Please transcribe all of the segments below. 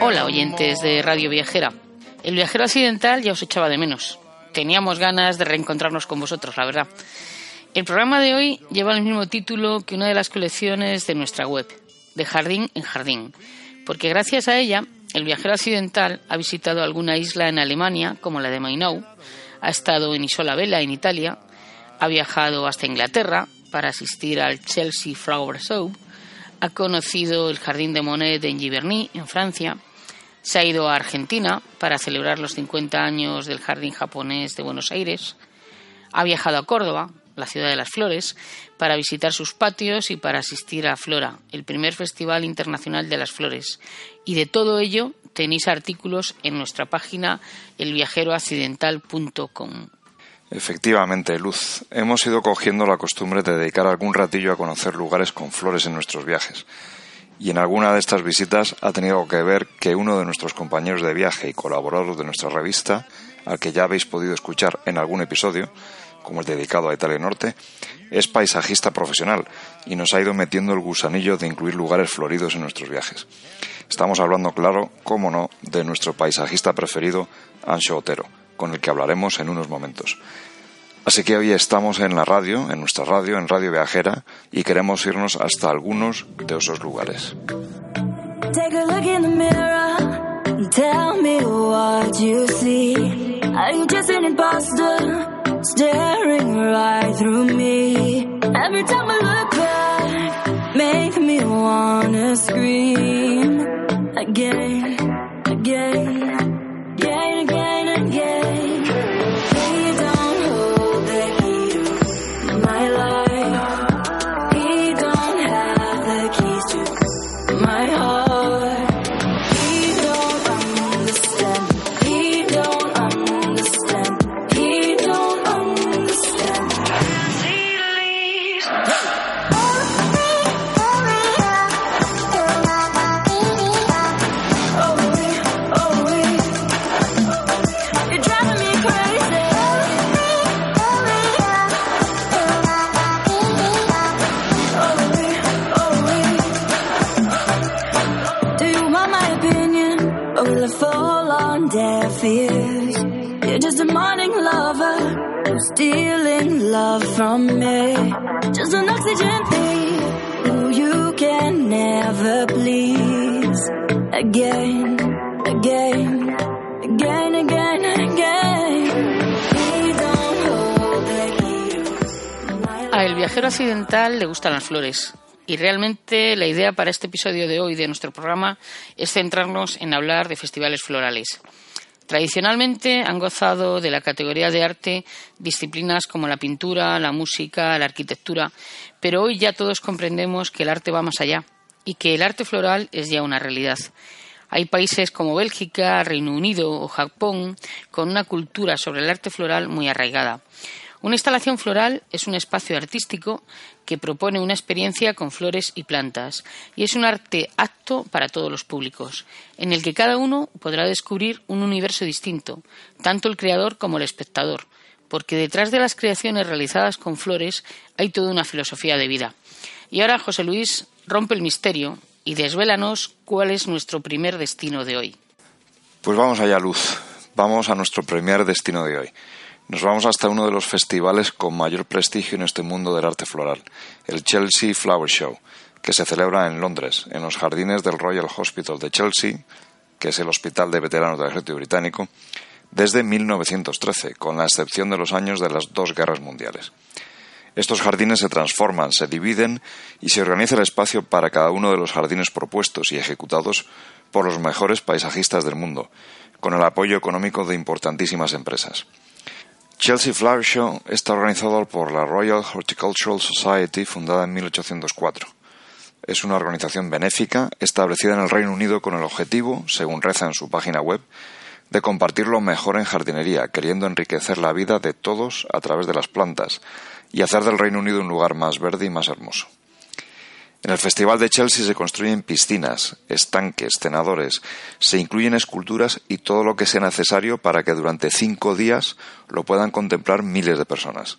Hola, oyentes de Radio Viajera. El viajero accidental ya os echaba de menos. Teníamos ganas de reencontrarnos con vosotros, la verdad. El programa de hoy lleva el mismo título que una de las colecciones de nuestra web, de jardín en jardín, porque gracias a ella el viajero accidental ha visitado alguna isla en Alemania, como la de Mainau, ha estado en Isola Bella, en Italia, ha viajado hasta Inglaterra, para asistir al Chelsea Flower Show, ha conocido el Jardín de Monet en Giverny, en Francia, se ha ido a Argentina para celebrar los 50 años del Jardín japonés de Buenos Aires, ha viajado a Córdoba, la ciudad de las flores, para visitar sus patios y para asistir a Flora, el primer festival internacional de las flores. Y de todo ello tenéis artículos en nuestra página elviajeroaccidental.com. Efectivamente, Luz, hemos ido cogiendo la costumbre de dedicar algún ratillo a conocer lugares con flores en nuestros viajes. Y en alguna de estas visitas ha tenido que ver que uno de nuestros compañeros de viaje y colaboradores de nuestra revista, al que ya habéis podido escuchar en algún episodio, como el dedicado a Italia Norte, es paisajista profesional y nos ha ido metiendo el gusanillo de incluir lugares floridos en nuestros viajes. Estamos hablando, claro, cómo no, de nuestro paisajista preferido, Ancho Otero con el que hablaremos en unos momentos. Así que hoy estamos en la radio, en nuestra radio, en Radio Viajera, y queremos irnos hasta algunos de esos lugares. Again, again, again, again, again. Stealing love from me. Just an oxygen who you can never please. Again, again, again, again, again. A el viajero accidental le gustan las flores. Y realmente la idea para este episodio de hoy de nuestro programa es centrarnos en hablar de festivales florales. Tradicionalmente han gozado de la categoría de arte disciplinas como la pintura, la música, la arquitectura, pero hoy ya todos comprendemos que el arte va más allá y que el arte floral es ya una realidad. Hay países como Bélgica, Reino Unido o Japón con una cultura sobre el arte floral muy arraigada. Una instalación floral es un espacio artístico que propone una experiencia con flores y plantas y es un arte apto para todos los públicos, en el que cada uno podrá descubrir un universo distinto, tanto el creador como el espectador, porque detrás de las creaciones realizadas con flores hay toda una filosofía de vida. Y ahora, José Luis, rompe el misterio y desvélanos cuál es nuestro primer destino de hoy. Pues vamos allá, Luz. Vamos a nuestro primer destino de hoy. Nos vamos hasta uno de los festivales con mayor prestigio en este mundo del arte floral, el Chelsea Flower Show, que se celebra en Londres, en los jardines del Royal Hospital de Chelsea, que es el hospital de veteranos del ejército británico, desde 1913, con la excepción de los años de las dos guerras mundiales. Estos jardines se transforman, se dividen y se organiza el espacio para cada uno de los jardines propuestos y ejecutados por los mejores paisajistas del mundo, con el apoyo económico de importantísimas empresas. Chelsea Flower Show está organizado por la Royal Horticultural Society, fundada en 1804. Es una organización benéfica establecida en el Reino Unido con el objetivo, según reza en su página web, de compartir lo mejor en jardinería, queriendo enriquecer la vida de todos a través de las plantas y hacer del Reino Unido un lugar más verde y más hermoso. En el Festival de Chelsea se construyen piscinas, estanques, cenadores, se incluyen esculturas y todo lo que sea necesario para que durante cinco días lo puedan contemplar miles de personas.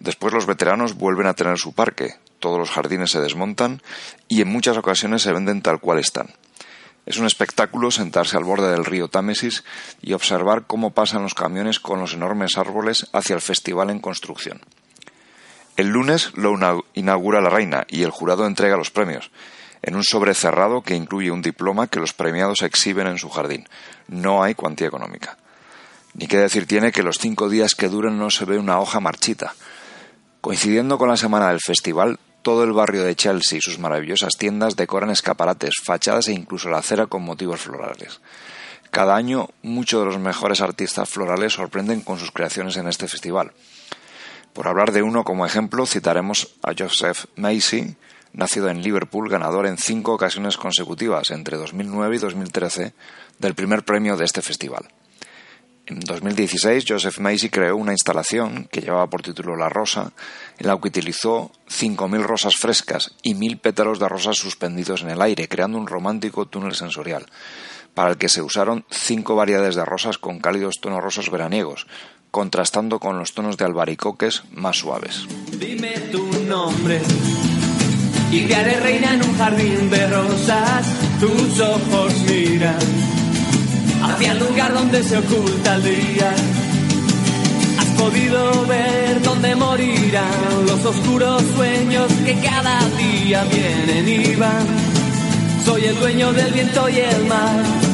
Después los veteranos vuelven a tener su parque, todos los jardines se desmontan y en muchas ocasiones se venden tal cual están. Es un espectáculo sentarse al borde del río Támesis y observar cómo pasan los camiones con los enormes árboles hacia el festival en construcción. El lunes lo inaugura la reina y el jurado entrega los premios, en un sobre cerrado que incluye un diploma que los premiados exhiben en su jardín. No hay cuantía económica. Ni qué decir tiene que los cinco días que duran no se ve una hoja marchita. Coincidiendo con la semana del festival, todo el barrio de Chelsea y sus maravillosas tiendas decoran escaparates, fachadas e incluso la acera con motivos florales. Cada año, muchos de los mejores artistas florales sorprenden con sus creaciones en este festival. Por hablar de uno como ejemplo, citaremos a Joseph Macy, nacido en Liverpool, ganador en cinco ocasiones consecutivas, entre 2009 y 2013, del primer premio de este festival. En 2016, Joseph Macy creó una instalación que llevaba por título La Rosa, en la que utilizó 5.000 rosas frescas y 1.000 pétalos de rosas suspendidos en el aire, creando un romántico túnel sensorial, para el que se usaron cinco variedades de rosas con cálidos tonos rosas veraniegos, contrastando con los tonos de albaricoques más suaves. Dime tu nombre y te haré reina en un jardín de rosas. Tus ojos miran hacia el lugar donde se oculta el día. Has podido ver dónde morirán los oscuros sueños que cada día vienen y van. Soy el dueño del viento y el mar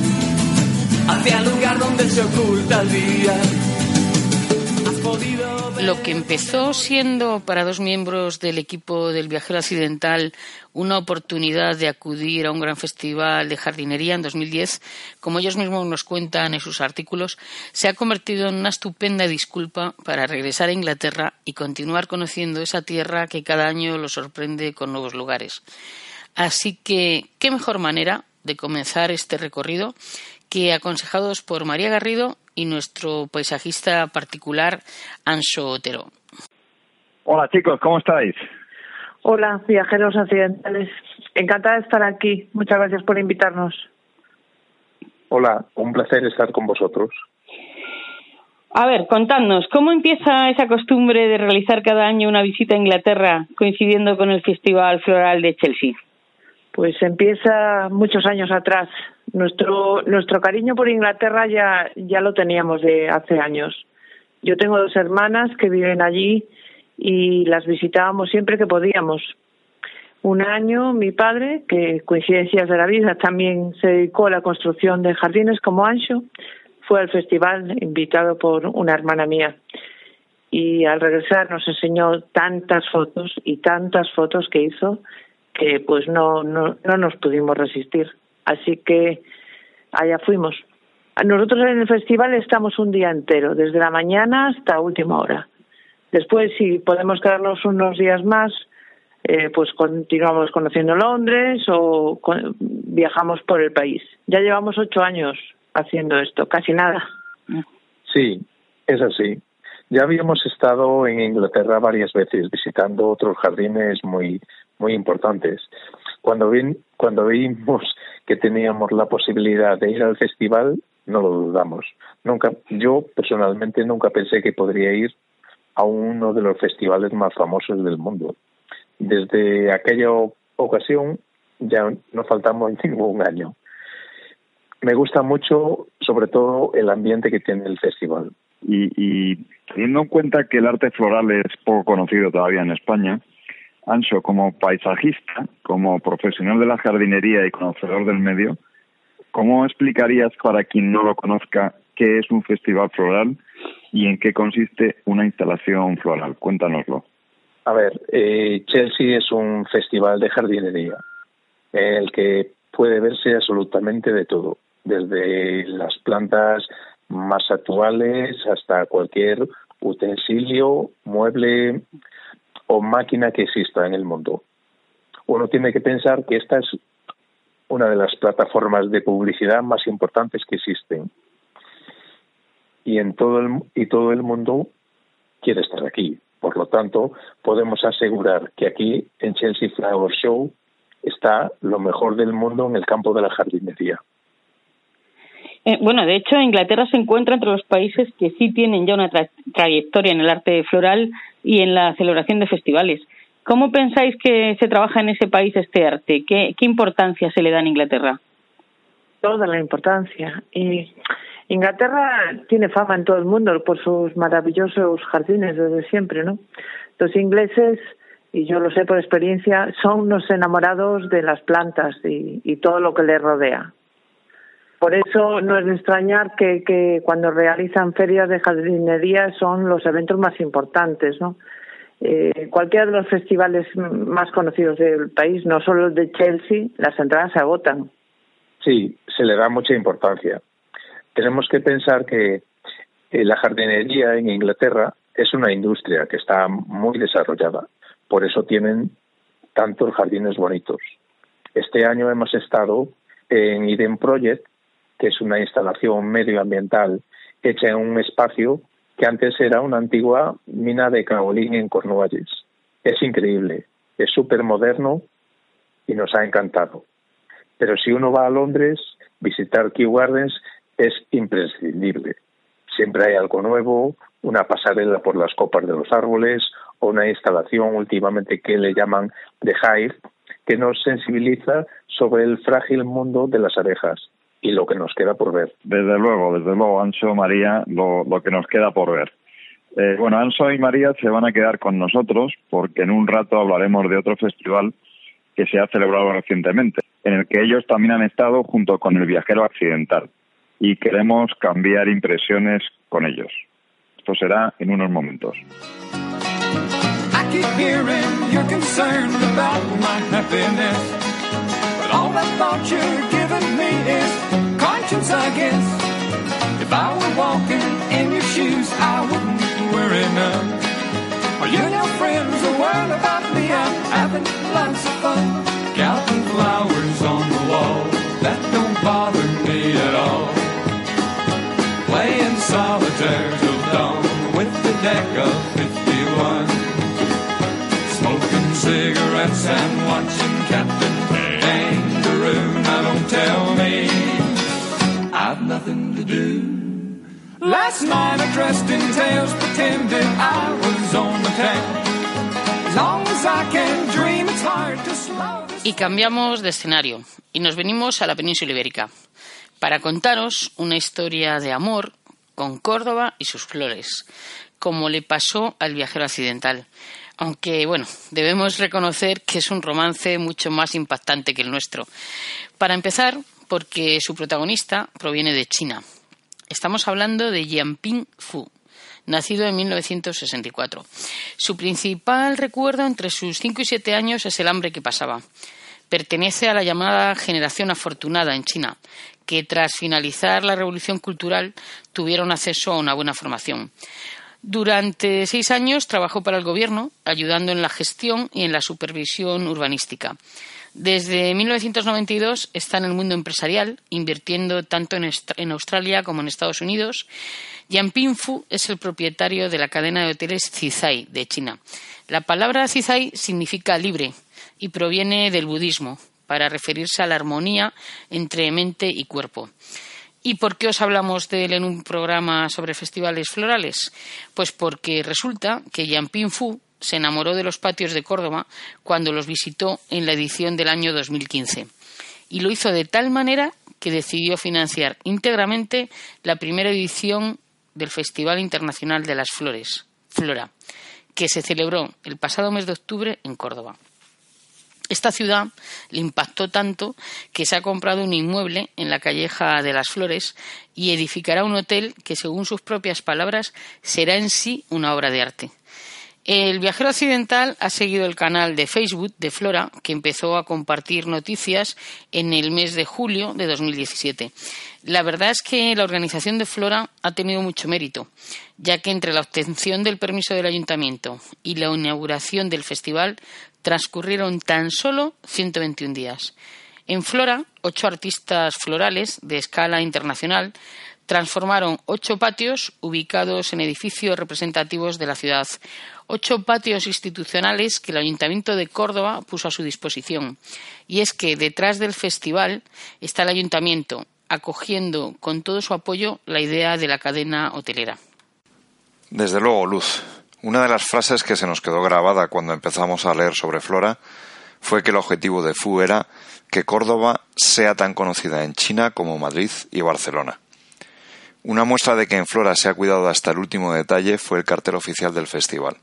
lugar donde se oculta el día. Lo que empezó siendo para dos miembros del equipo del viajero accidental una oportunidad de acudir a un gran festival de jardinería en 2010, como ellos mismos nos cuentan en sus artículos, se ha convertido en una estupenda disculpa para regresar a Inglaterra y continuar conociendo esa tierra que cada año los sorprende con nuevos lugares. Así que, ¿qué mejor manera de comenzar este recorrido que aconsejados por María Garrido y nuestro paisajista particular, Anso Otero. Hola chicos, ¿cómo estáis? Hola, viajeros accidentales. Encantada de estar aquí. Muchas gracias por invitarnos. Hola, un placer estar con vosotros. A ver, contadnos, ¿cómo empieza esa costumbre de realizar cada año una visita a Inglaterra coincidiendo con el Festival Floral de Chelsea? Pues empieza muchos años atrás. Nuestro, cariño por Inglaterra ya, ya lo teníamos de hace años. Yo tengo dos hermanas que viven allí y las visitábamos siempre que podíamos. Un año mi padre, que coincidencias de la vida, también se dedicó a la construcción de jardines como Ancho, fue al festival invitado por una hermana mía. Y al regresar nos enseñó tantas fotos y tantas fotos que hizo que pues no, no, no nos pudimos resistir. Así que allá fuimos. Nosotros en el festival estamos un día entero, desde la mañana hasta última hora. Después, si podemos quedarnos unos días más, eh, pues continuamos conociendo Londres o viajamos por el país. Ya llevamos ocho años haciendo esto, casi nada. Sí, es así. Ya habíamos estado en Inglaterra varias veces visitando otros jardines muy muy importantes. Cuando, cuando vimos que teníamos la posibilidad de ir al festival, no lo dudamos. Nunca, yo personalmente nunca pensé que podría ir a uno de los festivales más famosos del mundo. Desde aquella ocasión ya no faltamos ningún año. Me gusta mucho, sobre todo, el ambiente que tiene el festival. Y, y teniendo en cuenta que el arte floral es poco conocido todavía en España, Ancho, como paisajista, como profesional de la jardinería y conocedor del medio, ¿cómo explicarías para quien no lo conozca qué es un festival floral y en qué consiste una instalación floral? Cuéntanoslo. A ver, eh, Chelsea es un festival de jardinería en el que puede verse absolutamente de todo, desde las plantas más actuales hasta cualquier utensilio, mueble o máquina que exista en el mundo. Uno tiene que pensar que esta es una de las plataformas de publicidad más importantes que existen. Y en todo el, y todo el mundo quiere estar aquí. Por lo tanto, podemos asegurar que aquí en Chelsea Flower Show está lo mejor del mundo en el campo de la jardinería. Eh, bueno, de hecho, Inglaterra se encuentra entre los países que sí tienen ya una trayectoria en el arte floral y en la celebración de festivales. ¿Cómo pensáis que se trabaja en ese país este arte? ¿Qué, qué importancia se le da en Inglaterra? Toda la importancia. Y Inglaterra tiene fama en todo el mundo por sus maravillosos jardines desde siempre, ¿no? Los ingleses, y yo lo sé por experiencia, son unos enamorados de las plantas y, y todo lo que les rodea. Por eso no es de extrañar que, cuando realizan ferias de jardinería son los eventos más importantes, ¿no? Eh, cualquiera de los festivales más conocidos del país, no solo el de Chelsea, las entradas se agotan. Sí, se le da mucha importancia. Tenemos que pensar que eh, la jardinería en Inglaterra es una industria que está muy desarrollada. Por eso tienen tantos jardines bonitos. Este año hemos estado en Eden Project, que es una instalación medioambiental hecha en un espacio que antes era una antigua mina de caolín en Cornualles. Es increíble, es súper moderno y nos ha encantado. Pero si uno va a Londres, visitar Kew Gardens es imprescindible. Siempre hay algo nuevo, una pasarela por las copas de los árboles o una instalación últimamente que le llaman The Hive, que nos sensibiliza sobre el frágil mundo de las abejas y lo que nos queda por ver. Desde luego, desde luego, Anso, María, lo, lo que nos queda por ver. Eh, bueno, Anso y María se van a quedar con nosotros porque en un rato hablaremos de otro festival que se ha celebrado recientemente, en el que ellos también han estado junto con el viajero accidental y queremos cambiar impresiones con ellos. Esto será en unos momentos. All I guess. If I were walking in your shoes, I wouldn't worry none. Y cambiamos de escenario y nos venimos a la península ibérica para contaros una historia de amor con Córdoba y sus flores, como le pasó al viajero accidental. Aunque, bueno, debemos reconocer que es un romance mucho más impactante que el nuestro. Para empezar, porque su protagonista proviene de China. Estamos hablando de Jianping Fu, nacido en 1964. Su principal recuerdo entre sus 5 y 7 años es el hambre que pasaba. Pertenece a la llamada generación afortunada en China, que tras finalizar la revolución cultural tuvieron acceso a una buena formación. Durante seis años trabajó para el gobierno, ayudando en la gestión y en la supervisión urbanística. Desde 1992 está en el mundo empresarial, invirtiendo tanto en, Australia como en Estados Unidos. Yang Pingfu es el propietario de la cadena de hoteles Cizai de China. La palabra Cizai significa libre y proviene del budismo, para referirse a la armonía entre mente y cuerpo. ¿Y por qué os hablamos de él en un programa sobre festivales florales? Pues porque resulta que Yan Fu se enamoró de los patios de Córdoba cuando los visitó en la edición del año 2015. Y lo hizo de tal manera que decidió financiar íntegramente la primera edición del Festival Internacional de las Flores, Flora, que se celebró el pasado mes de octubre en Córdoba. Esta ciudad le impactó tanto que se ha comprado un inmueble en la calleja de las Flores y edificará un hotel que, según sus propias palabras, será en sí una obra de arte. El viajero occidental ha seguido el canal de Facebook de Flora, que empezó a compartir noticias en el mes de julio de 2017. La verdad es que la organización de Flora ha tenido mucho mérito, ya que entre la obtención del permiso del ayuntamiento y la inauguración del festival transcurrieron tan solo 121 días. En Flora, ocho artistas florales de escala internacional transformaron ocho patios ubicados en edificios representativos de la ciudad, ocho patios institucionales que el Ayuntamiento de Córdoba puso a su disposición. Y es que detrás del festival está el Ayuntamiento, acogiendo con todo su apoyo la idea de la cadena hotelera. Desde luego, Luz. Una de las frases que se nos quedó grabada cuando empezamos a leer sobre Flora fue que el objetivo de FU era que Córdoba sea tan conocida en China como Madrid y Barcelona. Una muestra de que en Flora se ha cuidado hasta el último detalle fue el cartel oficial del festival.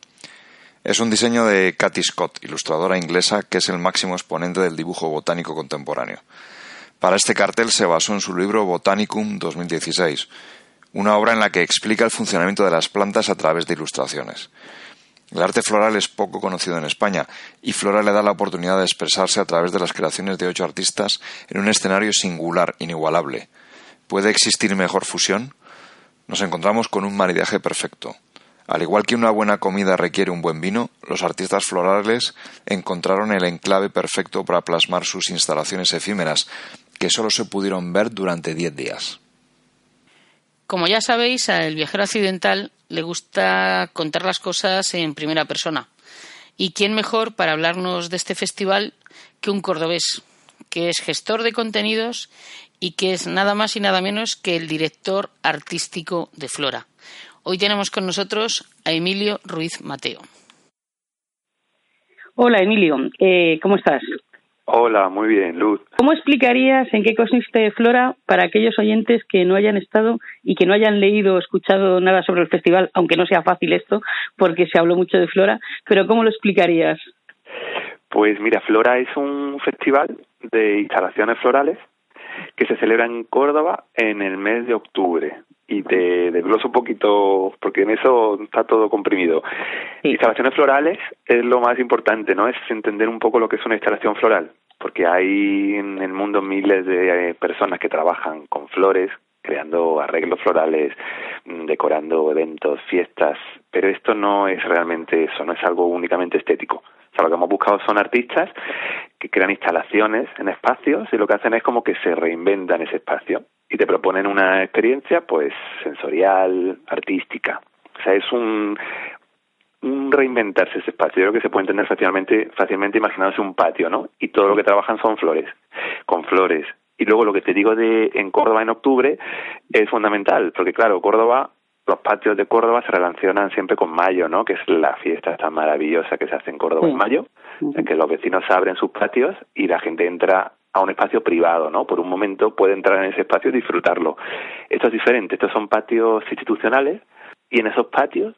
Es un diseño de Cathy Scott, ilustradora inglesa, que es el máximo exponente del dibujo botánico contemporáneo. Para este cartel se basó en su libro Botanicum 2016, una obra en la que explica el funcionamiento de las plantas a través de ilustraciones. El arte floral es poco conocido en España y Flora le da la oportunidad de expresarse a través de las creaciones de ocho artistas en un escenario singular, inigualable. ¿Puede existir mejor fusión? Nos encontramos con un maridaje perfecto. Al igual que una buena comida requiere un buen vino, los artistas florales encontraron el enclave perfecto para plasmar sus instalaciones efímeras, que solo se pudieron ver durante diez días. Como ya sabéis, al viajero occidental le gusta contar las cosas en primera persona. ¿Y quién mejor para hablarnos de este festival que un cordobés, que es gestor de contenidos y que es nada más y nada menos que el director artístico de Flora? Hoy tenemos con nosotros a Emilio Ruiz Mateo. Hola Emilio, eh, ¿cómo estás? Hola, muy bien, Luz. ¿Cómo explicarías en qué consiste Flora para aquellos oyentes que no hayan estado y que no hayan leído o escuchado nada sobre el festival, aunque no sea fácil esto, porque se habló mucho de Flora, pero ¿cómo lo explicarías? Pues mira, Flora es un festival de instalaciones florales que se celebra en Córdoba en el mes de octubre. Y te desgloso un poquito, porque en eso está todo comprimido. Instalaciones florales es lo más importante, ¿no? Es entender un poco lo que es una instalación floral, porque hay en el mundo miles de eh, personas que trabajan con flores, creando arreglos florales, mm, decorando eventos, fiestas, pero esto no es realmente eso, no es algo únicamente estético lo que hemos buscado son artistas que crean instalaciones en espacios y lo que hacen es como que se reinventan ese espacio y te proponen una experiencia pues sensorial, artística. O sea, es un, un reinventarse ese espacio. Yo creo que se puede entender fácilmente, fácilmente imaginándose un patio, ¿no? Y todo lo que trabajan son flores, con flores. Y luego lo que te digo de en Córdoba en octubre es fundamental, porque claro, Córdoba los patios de Córdoba se relacionan siempre con mayo, ¿no? Que es la fiesta tan maravillosa que se hace en Córdoba en mayo, en que los vecinos abren sus patios y la gente entra a un espacio privado, ¿no? Por un momento puede entrar en ese espacio y disfrutarlo. Esto es diferente, estos son patios institucionales y en esos patios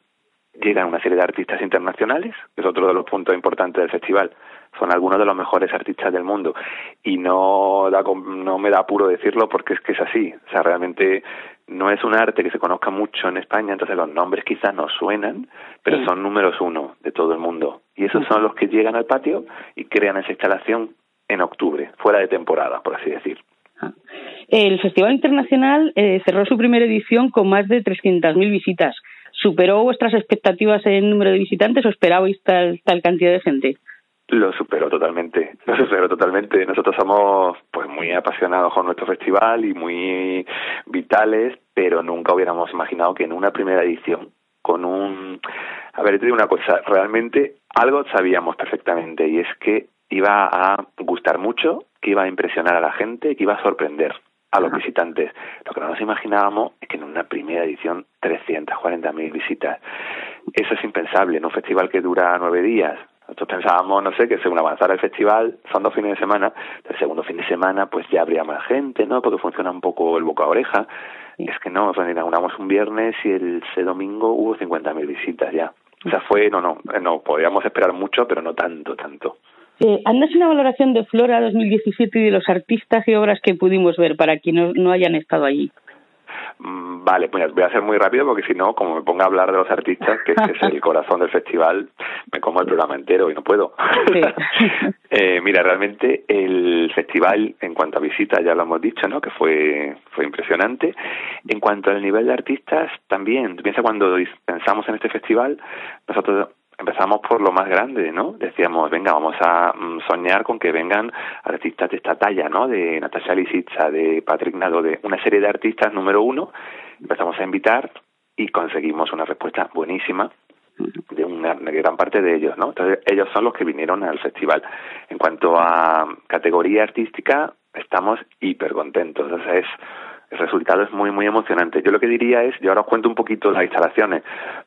llegan una serie de artistas internacionales, que es otro de los puntos importantes del festival. Son algunos de los mejores artistas del mundo y no da, no me da apuro decirlo porque es que es así. O sea, realmente no es un arte que se conozca mucho en España, entonces los nombres quizás no suenan, pero son números uno de todo el mundo. Y esos son los que llegan al patio y crean esa instalación en octubre, fuera de temporada, por así decir. Ah. El Festival Internacional eh, cerró su primera edición con más de 300.000 visitas. ¿Superó vuestras expectativas en número de visitantes o esperabais tal, tal cantidad de gente? Lo superó totalmente, lo superó totalmente. Nosotros somos pues muy apasionados con nuestro festival y muy vitales, pero nunca hubiéramos imaginado que en una primera edición, con un... A ver, te digo una cosa, realmente algo sabíamos perfectamente y es que iba a gustar mucho, que iba a impresionar a la gente, que iba a sorprender a los visitantes. Lo que no nos imaginábamos es que en una primera edición 340.000 visitas. Eso es impensable en un festival que dura nueve días, Nosotros pensábamos, no sé, que según avanzara el festival, son dos fines de semana, el segundo fin de semana pues ya habría más gente, ¿no? Porque funciona un poco el boca a oreja. Y es que no, nos inauguramos un viernes y el ese domingo hubo 50.000 visitas ya. O sea, fue, no, no, no, podíamos esperar mucho, pero no tanto, tanto. Eh, Andas una valoración de Flora 2017 y de los artistas y obras que pudimos ver para quienes no hayan estado allí. Mm, Vale, pues voy a ser muy rápido porque si no, como me ponga a hablar de los artistas, que ese es el corazón del festival, me como el programa entero y no puedo. eh, mira, realmente el festival, en cuanto a visitas, ya lo hemos dicho, ¿no? Que fue fue impresionante. En cuanto al nivel de artistas, también. Tú piensas cuando pensamos en este festival, nosotros empezamos por lo más grande, ¿no? Decíamos, venga, vamos a mm, soñar con que vengan artistas de esta talla, ¿no? De Natasha Lisitsa, de Patrick Nado, de una serie de artistas número uno. Empezamos a invitar y conseguimos una respuesta buenísima de una gran parte de ellos, ¿no? Entonces ellos son los que vinieron al festival. En cuanto a categoría artística, estamos hiper contentos. O sea, es el resultado es muy muy emocionante. Yo lo que diría es, yo ahora os cuento un poquito las instalaciones,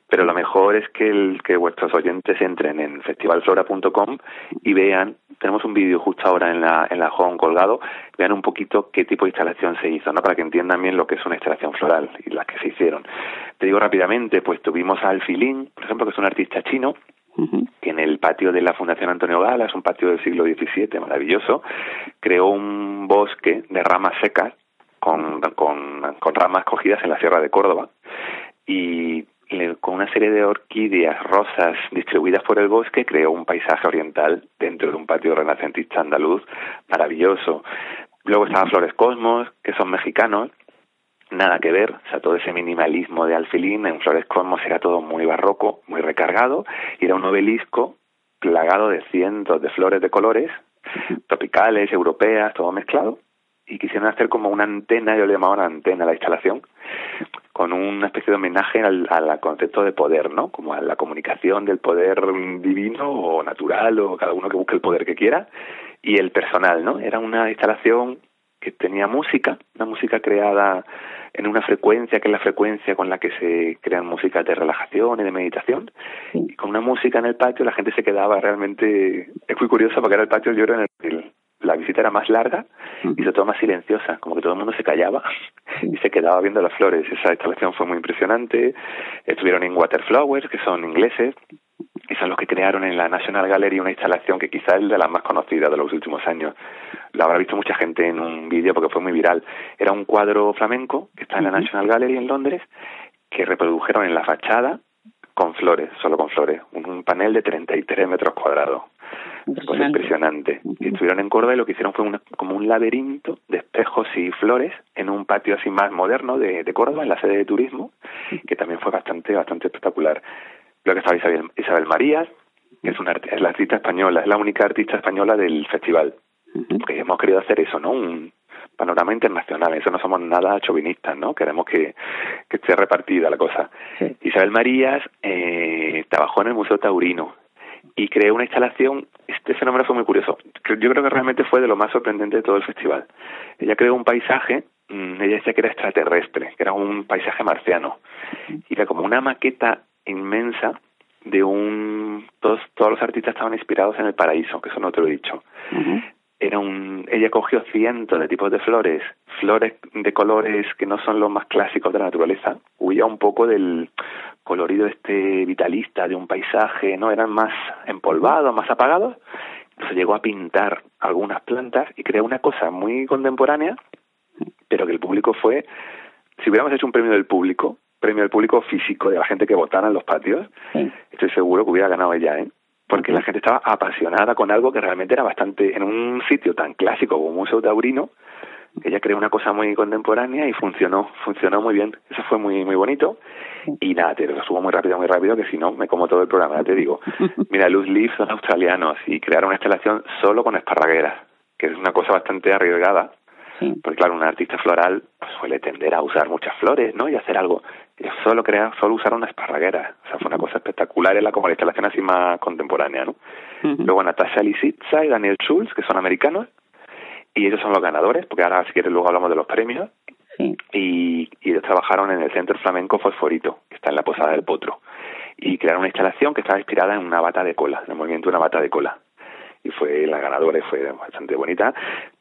pero lo mejor es que el, que vuestros oyentes entren en festivalflora.com y vean, tenemos un vídeo justo ahora en la en la home colgado, vean un poquito qué tipo de instalación se hizo, ¿no? Para que entiendan bien lo que es una instalación floral y las que se hicieron. Te digo rápidamente, pues tuvimos a Alfilín, por ejemplo, que es un artista chino, que en el patio de la Fundación Antonio Gala, es un patio del siglo XVII maravilloso, creó un bosque de ramas secas con, ramas cogidas en la Sierra de Córdoba y con una serie de orquídeas rosas distribuidas por el bosque creó un paisaje oriental dentro de un patio renacentista andaluz maravilloso. Luego estaba Flores Cosmos, que son mexicanos, nada que ver, o sea, todo ese minimalismo de alfilín en Flores Cosmos era todo muy barroco, muy recargado, y era un obelisco plagado de cientos de flores de colores, tropicales, europeas, todo mezclado, y quisieron hacer como una antena, yo le llamaba una antena a la instalación, con una especie de homenaje al, al concepto de poder, ¿no? Como a la comunicación del poder divino o natural o cada uno que busque el poder que quiera y el personal, ¿no? Era una instalación que tenía música, una música creada en una frecuencia que es la frecuencia con la que se crean músicas de relajación y de meditación y con una música en el patio la gente se quedaba realmente es muy curioso porque era el patio yo creo en el, visita era más larga y sobre todo más silenciosa, como que todo el mundo se callaba y se quedaba viendo las flores. Esa instalación fue muy impresionante. Estuvieron en Waterflowers, que son ingleses, y son los que crearon en la National Gallery una instalación que quizás es de las más conocidas de los últimos años. Lo habrá visto mucha gente en un vídeo porque fue muy viral. Era un cuadro flamenco que está en la National Gallery en Londres que reprodujeron en la fachada con flores, solo con flores, un, panel de 33 metros cuadrados. Cosa impresionante. Y estuvieron en Córdoba y lo que hicieron fue una- como un laberinto de espejos y flores en un patio así más moderno de, de Córdoba, en la sede de turismo, que también fue bastante, bastante espectacular. Luego estaba Isabel, Isabel Marías, que es, una, es la artista española, es la única artista española del festival. Porque hemos querido hacer eso, ¿no? Un panorama internacional. Eso no somos nada chauvinistas, ¿no? Queremos que, que esté repartida la cosa. Isabel Marías eh, trabajó en el Museo Taurino y creó una instalación. Este fenómeno fue muy curioso. Yo creo que realmente fue de lo más sorprendente de todo el festival. Ella creó un paisaje, mm, ella decía que era extraterrestre, que era un paisaje marciano. Y era como una maqueta inmensa de un. Todos, todos los artistas estaban inspirados en el paraíso, que eso no te lo he dicho. Era un, ella cogió cientos de tipos de flores, flores de colores que no son los más clásicos de la naturaleza. Huía un poco del colorido este vitalista de un paisaje, ¿no? Eran más empolvados, más apagados. Entonces llegó a pintar algunas plantas y creó una cosa muy contemporánea, pero que el público fue, si hubiéramos hecho un premio del público, premio del público físico de la gente que votara en los patios, estoy seguro que hubiera ganado ella, ¿eh? Porque la gente estaba apasionada con algo que realmente era bastante, en un sitio tan clásico como un Museo Taurino, ella creó una cosa muy contemporánea y funcionó, funcionó muy bien. Eso fue muy muy bonito. Y nada, te lo subo muy rápido, muy rápido, que si no me como todo el programa, ya te digo. Mira, Luz Leaf son australianos y crearon una instalación solo con esparragueras, que es una cosa bastante arriesgada. Porque claro, un artista floral pues, suele tender a usar muchas flores, ¿no? Y hacer algo. Solo crearon, solo usaron una esparraguera. O sea, fue una cosa espectacular, era como la instalación así más contemporánea, ¿no? Luego Natasha Lisitsa y Daniel Schulz, que son americanos, y ellos son los ganadores, porque ahora si quieres luego hablamos de los premios. Y, y ellos trabajaron en el Centro Flamenco Fosforito, que está en la Posada del Potro. y crearon una instalación que estaba inspirada en una bata de cola, en el movimiento de una bata de cola. Y fue la ganadora y fue bastante bonita.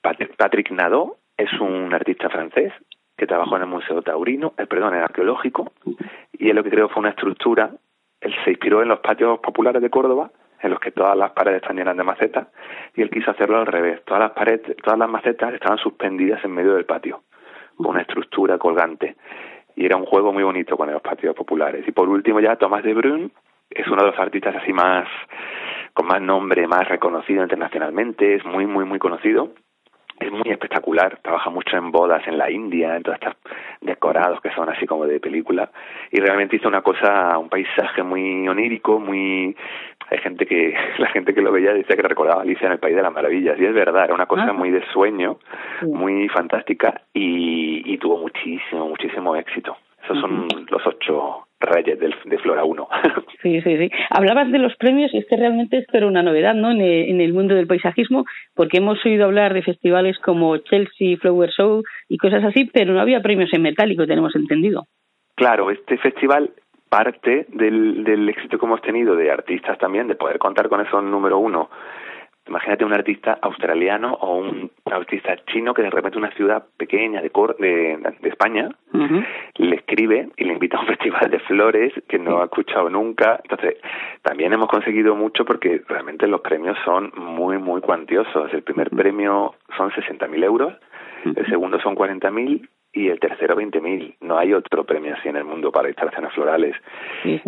Patrick Nadeau es un artista francés que trabajó en el Museo Taurino, eh, perdón, en el arqueológico, y él lo que creó fue una estructura, él se inspiró en los patios populares de Córdoba, en los que todas las paredes están llenas de macetas, y él quiso hacerlo al revés. Todas las paredes, todas las macetas estaban suspendidas en medio del patio, con una estructura colgante. Y era un juego muy bonito con los patios populares. Y por último ya Tomás de Brun es uno de los artistas así más, con más nombre, más reconocido internacionalmente, es muy, muy, muy conocido es muy espectacular, trabaja mucho en bodas en la India, en todos estos decorados que son así como de película, y realmente hizo una cosa, un paisaje muy onírico, muy... Hay gente que, la gente que lo veía dice que recordaba Alicia en el País de las Maravillas, y es verdad, era una cosa muy de sueño, muy fantástica, y, y tuvo muchísimo, muchísimo éxito. Esos son los ocho reyes del, de Flora 1. Sí, sí, sí. Hablabas de los premios y es que realmente esto era una novedad, ¿no? En el, en el mundo del paisajismo, porque hemos oído hablar de festivales como Chelsea Flower Show y cosas así, pero no había premios en metálico, tenemos entendido. Claro, este festival parte del, del éxito que hemos tenido de artistas también, de poder contar con esos número uno. Imagínate un artista australiano o un artista chino que de repente una ciudad pequeña de, Cor- de, de España le escribe y le invita a un festival de flores que no ha escuchado nunca. Entonces, también hemos conseguido mucho porque realmente los premios son muy, muy cuantiosos. El primer premio son 60.000 euros, el segundo son 40.000 y el tercero 20.000. No hay otro premio así en el mundo para instalaciones florales.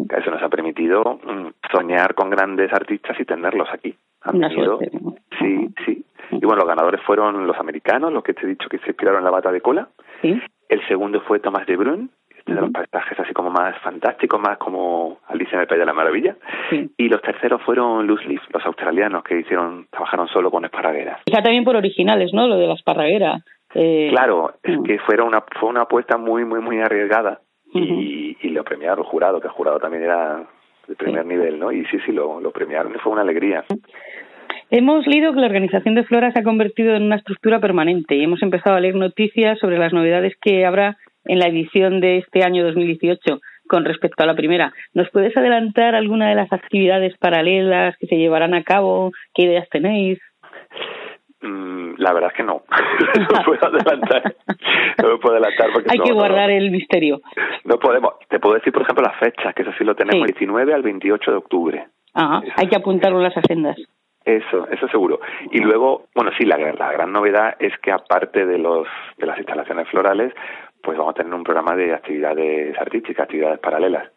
Eso nos ha permitido mm, soñar con grandes artistas y tenerlos aquí. Una venido- suerte. ¿no? Sí, sí. Y bueno, los ganadores fueron los americanos, los que te he dicho que se inspiraron en la bata de cola. Sí. El segundo fue Tomás de Brun, este de los paisajes así como más fantásticos, más como Alicia en el País de la Maravilla. Y los terceros fueron Loose Leaf, los australianos que hicieron, trabajaron solo con esparragueras. Quizá también por originales, ¿no? Lo de la esparraguera. Eh, Claro, es que fuera una, fue una apuesta muy, muy, muy arriesgada y, y lo premiaron el jurado, que el jurado también era de primer nivel, ¿no? Y sí, sí, lo, premiaron fue una alegría. Hemos leído que la organización de Flora se ha convertido en una estructura permanente y hemos empezado a leer noticias sobre las novedades que habrá en la edición de este año 2018 con respecto a la primera. ¿Nos puedes adelantar alguna de las actividades paralelas que se llevarán a cabo? ¿Qué ideas tenéis? Mm, la verdad es que no. no puedo adelantar. No puedo adelantar porque Hay no, que no- guardar el misterio. No podemos. Te puedo decir, por ejemplo, las fechas, que eso sí lo tenemos, Sí. 19 al 28 de octubre. Ajá, hay que apuntarlo en las agendas. Eso, eso seguro. Y luego, bueno, sí, la, la gran novedad es que aparte de los de las instalaciones florales, pues vamos a tener un programa de actividades artísticas, actividades paralelas,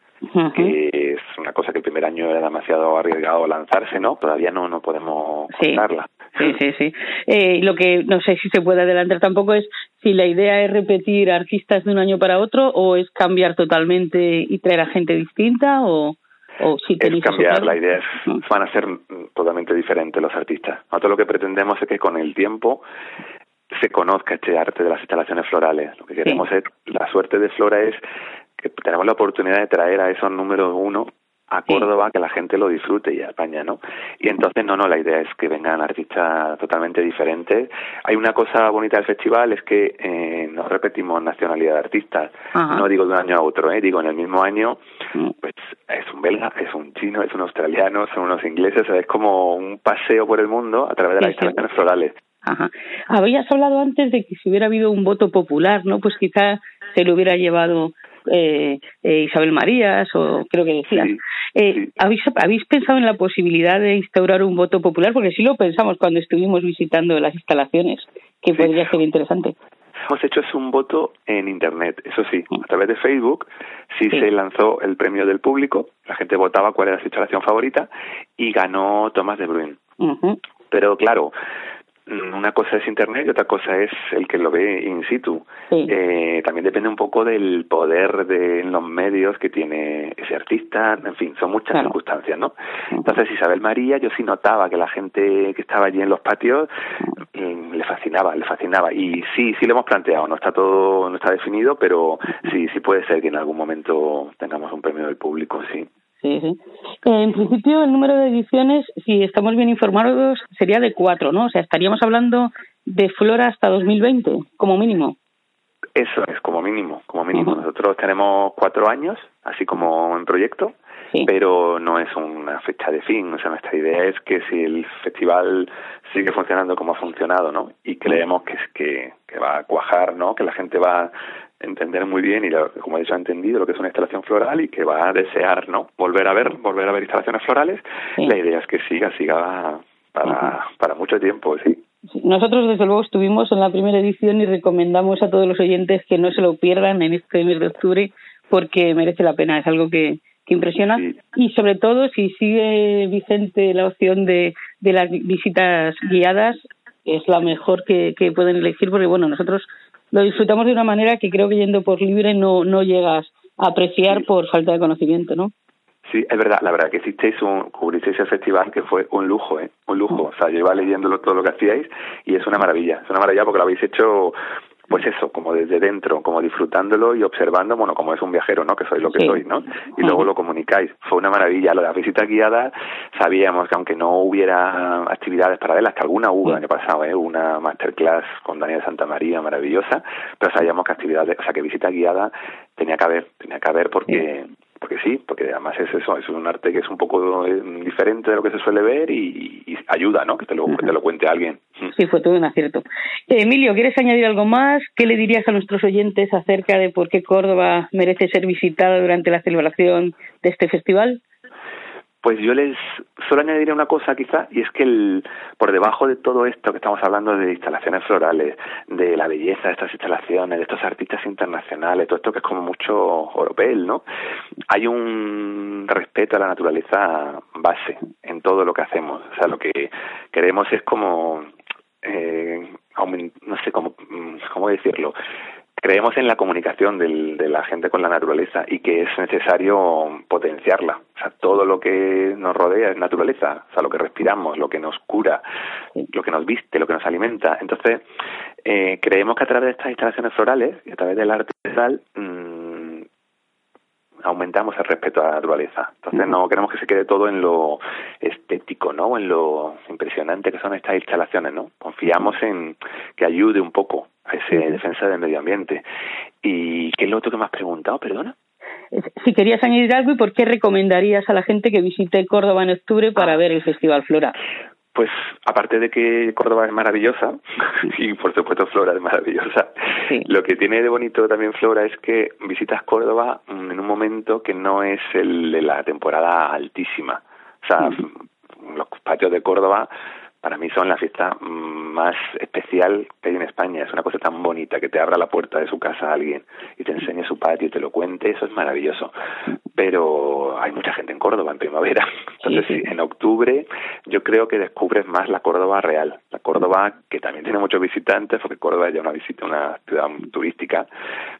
que es una cosa que el primer año era demasiado arriesgado lanzarse, ¿no? Todavía no no podemos Sí. contarla. Sí, sí, sí. Eh, lo que no sé si se puede adelantar tampoco es si la idea es repetir artistas de un año para otro o es cambiar totalmente y traer a gente distinta o, o si es tenéis eso cambiar, la idea es, van a ser mm, totalmente diferentes los artistas. Nosotros lo que pretendemos es que con el tiempo se conozca este arte de las instalaciones florales. Lo que queremos es, la suerte de Flora es que tenemos la oportunidad de traer a esos números uno a Córdoba, que la gente lo disfrute y a España, ¿no? Y entonces, no, no, la idea es que vengan artistas totalmente diferentes. Hay una cosa bonita del festival, es que eh, no repetimos nacionalidad de artistas. Ajá. No digo de un año a otro, ¿eh? Digo, en el mismo año, pues es un belga, es un chino, es un australiano, son unos ingleses, o sea, es como un paseo por el mundo a través de las Sí, sí. instalaciones florales. Ajá. Habías hablado antes de que si hubiera habido un voto popular, ¿no? Pues quizá se lo hubiera llevado eh, eh, Isabel Marías o creo que decías. Eh, ¿habéis, ¿Habéis pensado en la posibilidad de instaurar un voto popular? Porque sí lo pensamos cuando estuvimos visitando las instalaciones, que podría ser interesante. Hemos hecho es un voto en Internet, eso sí, a través de Facebook sí, se lanzó el premio del público, la gente votaba cuál era su instalación favorita y ganó Tomás de Bruin. Pero claro, una cosa es Internet y otra cosa es el que lo ve in situ. Eh, también depende un poco del poder de los medios que tiene ese artista, en fin, son muchas circunstancias, ¿no? Entonces Isabel María, yo sí notaba que la gente que estaba allí en los patios mm, le fascinaba, le fascinaba. Y sí, sí lo hemos planteado, no está todo, no está definido, pero sí, sí puede ser que en algún momento tengamos un premio del público, sí. Sí, sí. En principio, el número de ediciones, si estamos bien informados, sería de cuatro, ¿no? O sea, estaríamos hablando de Flora hasta 2020, como mínimo. Eso es, como mínimo, como mínimo. Nosotros tenemos cuatro años, así como en proyecto, pero no es una fecha de fin. O sea, nuestra idea es que si el festival sigue funcionando como ha funcionado, ¿no? Y creemos que, que, que va a cuajar, ¿no? Que la gente va a entender muy bien y como he dicho ha entendido lo que es una instalación floral y que va a desear no volver a ver volver a ver instalaciones florales. La idea es que siga siga para, para mucho tiempo sí nosotros, desde luego, estuvimos en la primera edición y recomendamos a todos los oyentes que no se lo pierdan en este mes de octubre porque merece la pena, es algo que, que impresiona. Y sobre todo, si sigue vigente la opción de, de las visitas guiadas, es la mejor que, que pueden elegir porque, bueno, nosotros lo disfrutamos de una manera que creo que yendo por libre no, no llegas a apreciar por falta de conocimiento, ¿no? Sí, es verdad, la verdad que hicisteis un, cubristeis el festival que fue un lujo, ¿eh? Un lujo. O sea, yo iba leyéndolo todo lo que hacíais y es una maravilla. Es una maravilla porque lo habéis hecho pues eso, como desde dentro, como disfrutándolo y observando, bueno, como es un viajero, ¿no? Que sois lo que sois, ¿no? Y luego lo comunicáis. Fue una maravilla. Lo de las visitas guiadas, sabíamos que aunque no hubiera actividades paralelas, que alguna hubo el año pasado, ¿eh? Una masterclass con Daniel Santa María maravillosa, pero sabíamos que actividades, o sea, que visita guiada tenía que haber, tenía que haber porque porque sí, porque además es eso, es un arte que es un poco eh, diferente de lo que se suele ver y, ayuda, ¿no? Que te, lo, que te lo cuente alguien. Sí, fue todo un acierto. Eh, Emilio, ¿quieres añadir algo más? ¿Qué le dirías a nuestros oyentes acerca de por qué Córdoba merece ser visitada durante la celebración de este festival? Pues yo les solo añadiría una cosa quizá, y es que el, por debajo de todo esto que estamos hablando de instalaciones florales, de la belleza de estas instalaciones, de estos artistas internacionales, todo esto que es como mucho oropel, ¿no? Hay un respeto a la naturaleza base en todo lo que hacemos. O sea, lo que queremos es como, eh, no sé cómo, cómo decirlo, creemos en la comunicación del, de la gente con la naturaleza y que es necesario potenciarla. O sea, todo lo que nos rodea es naturaleza, o sea, lo que respiramos, lo que nos cura, lo que nos viste, lo que nos alimenta. Entonces, eh, creemos que a través de estas instalaciones florales y a través del arte floral mmm, aumentamos el respeto a la naturaleza. Entonces, no queremos que se quede todo en lo estético, ¿no? En lo impresionante que son estas instalaciones, ¿no? Confiamos en que ayude un poco a esa defensa del medio ambiente. ¿Y qué es lo otro que me has preguntado, perdona? Si querías añadir algo y por qué recomendarías a la gente que visite Córdoba en octubre para ver el Festival Flora. Pues aparte de que Córdoba es maravillosa y por supuesto Flora es maravillosa, lo que tiene de bonito también Flora es que visitas Córdoba en un momento que no es el de la temporada altísima. O sea, los patios de Córdoba para mí son la fiesta más especial que hay en España. Es una cosa tan bonita que te abra la puerta de su casa a alguien y te enseñe su patio y te lo cuente. Eso es maravilloso. Pero hay mucha gente en Córdoba en primavera. Entonces, en octubre yo creo que descubres más la Córdoba real. La Córdoba que también tiene muchos visitantes, porque Córdoba es ya una visita, una ciudad turística,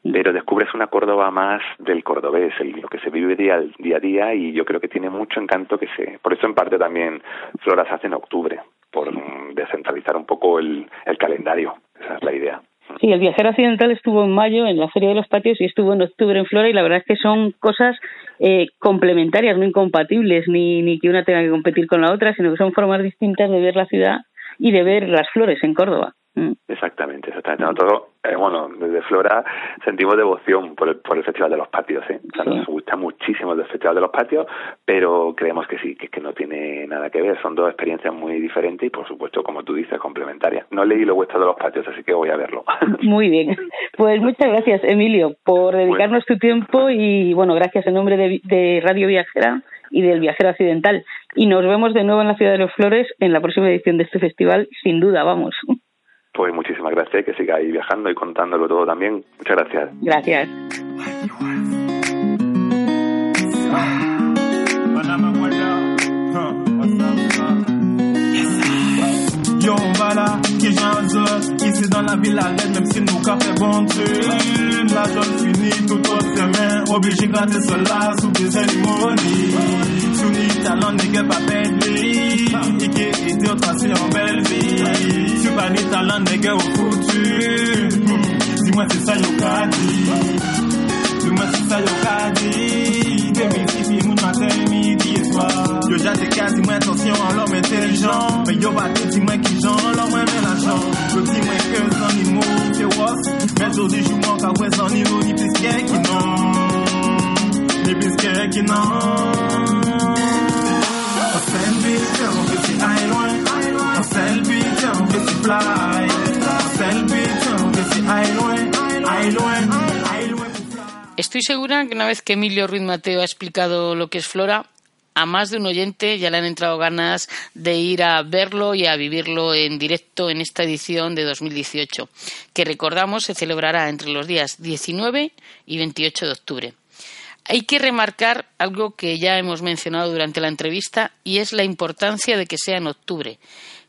pero descubres una Córdoba más del cordobés, el, lo que se vive día, día a día y yo creo que tiene mucho encanto que se... Por eso en parte también Flora se hace en octubre por descentralizar un poco el, el calendario. Esa es la idea. Sí, el viajero occidental estuvo en mayo en la Feria de los Patios y estuvo en octubre en Flora y la verdad es que son cosas eh, complementarias, no incompatibles, ni, ni que una tenga que competir con la otra, sino que son formas distintas de ver la ciudad y de ver las flores en Córdoba. Mm. Exactamente, exactamente. Nosotros, eh, bueno, desde Flora sentimos devoción por el, por el Festival de los Patios, ¿eh? O sea, nos gusta muchísimo el Festival de los Patios, pero creemos que sí, que, es que no tiene nada que ver. Son dos experiencias muy diferentes y, por supuesto, como tú dices, complementarias. No leí lo vuestro de los patios, así que voy a verlo. Muy bien. Pues muchas gracias, Emilio, por dedicarnos tu tiempo y, bueno, gracias en nombre de, de Radio Viajera y del Viajero Occidental. Y nos vemos de nuevo en la Ciudad de los Flores en la próxima edición de este festival, sin duda, vamos. Pues muchísimas gracias, que sigáis viajando y contándolo todo también. Muchas gracias. Gracias. Yo, voilà, qui j'en Ici dans la ville à l'aide, même si nous café bon Dieu. La joie finie, tout autre semaine. Obligé de gratter cela sous des cérémonies. Talent, n'est pas perdu. Et qui était tracé en belle vie. Pas ni talent, n'est au foutu. Dis-moi, c'est ça, yo, dit. Dis-moi, c'est ça, yo, dit. Demi, si, moun matin, midi et soir. Yo, j'ai dis-moi attention à l'homme intelligent. Mais yo, pas tout, dis-moi qui j'en, l'homme aime l'argent. Yo, dis-moi que sans ni mot, c'est. Mais aujourd'hui, je ni ni pisquet qui non. Ni nan An Estoy segura que una vez que Emilio Ruiz Mateo ha explicado lo que es Flora, a más de un oyente ya le han entrado ganas de ir a verlo y a vivirlo en directo en esta edición de 2018, que recordamos se celebrará entre los días 19 y 28 de octubre. Hay que remarcar algo que ya hemos mencionado durante la entrevista y es la importancia de que sea en octubre,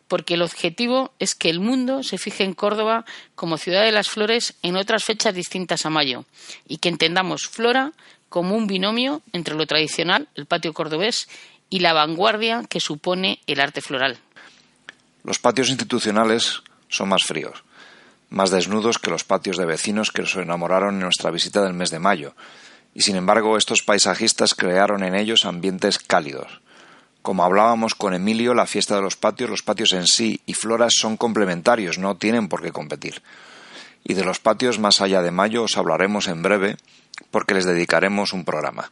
porque el objetivo es que el mundo se fije en Córdoba como ciudad de las flores en otras fechas distintas a mayo y que entendamos Flora como un binomio entre lo tradicional, el patio cordobés, y la vanguardia que supone el arte floral. Los patios institucionales son más fríos, más desnudos que los patios de vecinos que nos enamoraron en nuestra visita del mes de mayo, y sin embargo estos paisajistas crearon en ellos ambientes cálidos. Como hablábamos con Emilio, la fiesta de los patios, los patios en sí y floras son complementarios, no tienen por qué competir. Y de los patios más allá de mayo os hablaremos en breve, porque les dedicaremos un programa.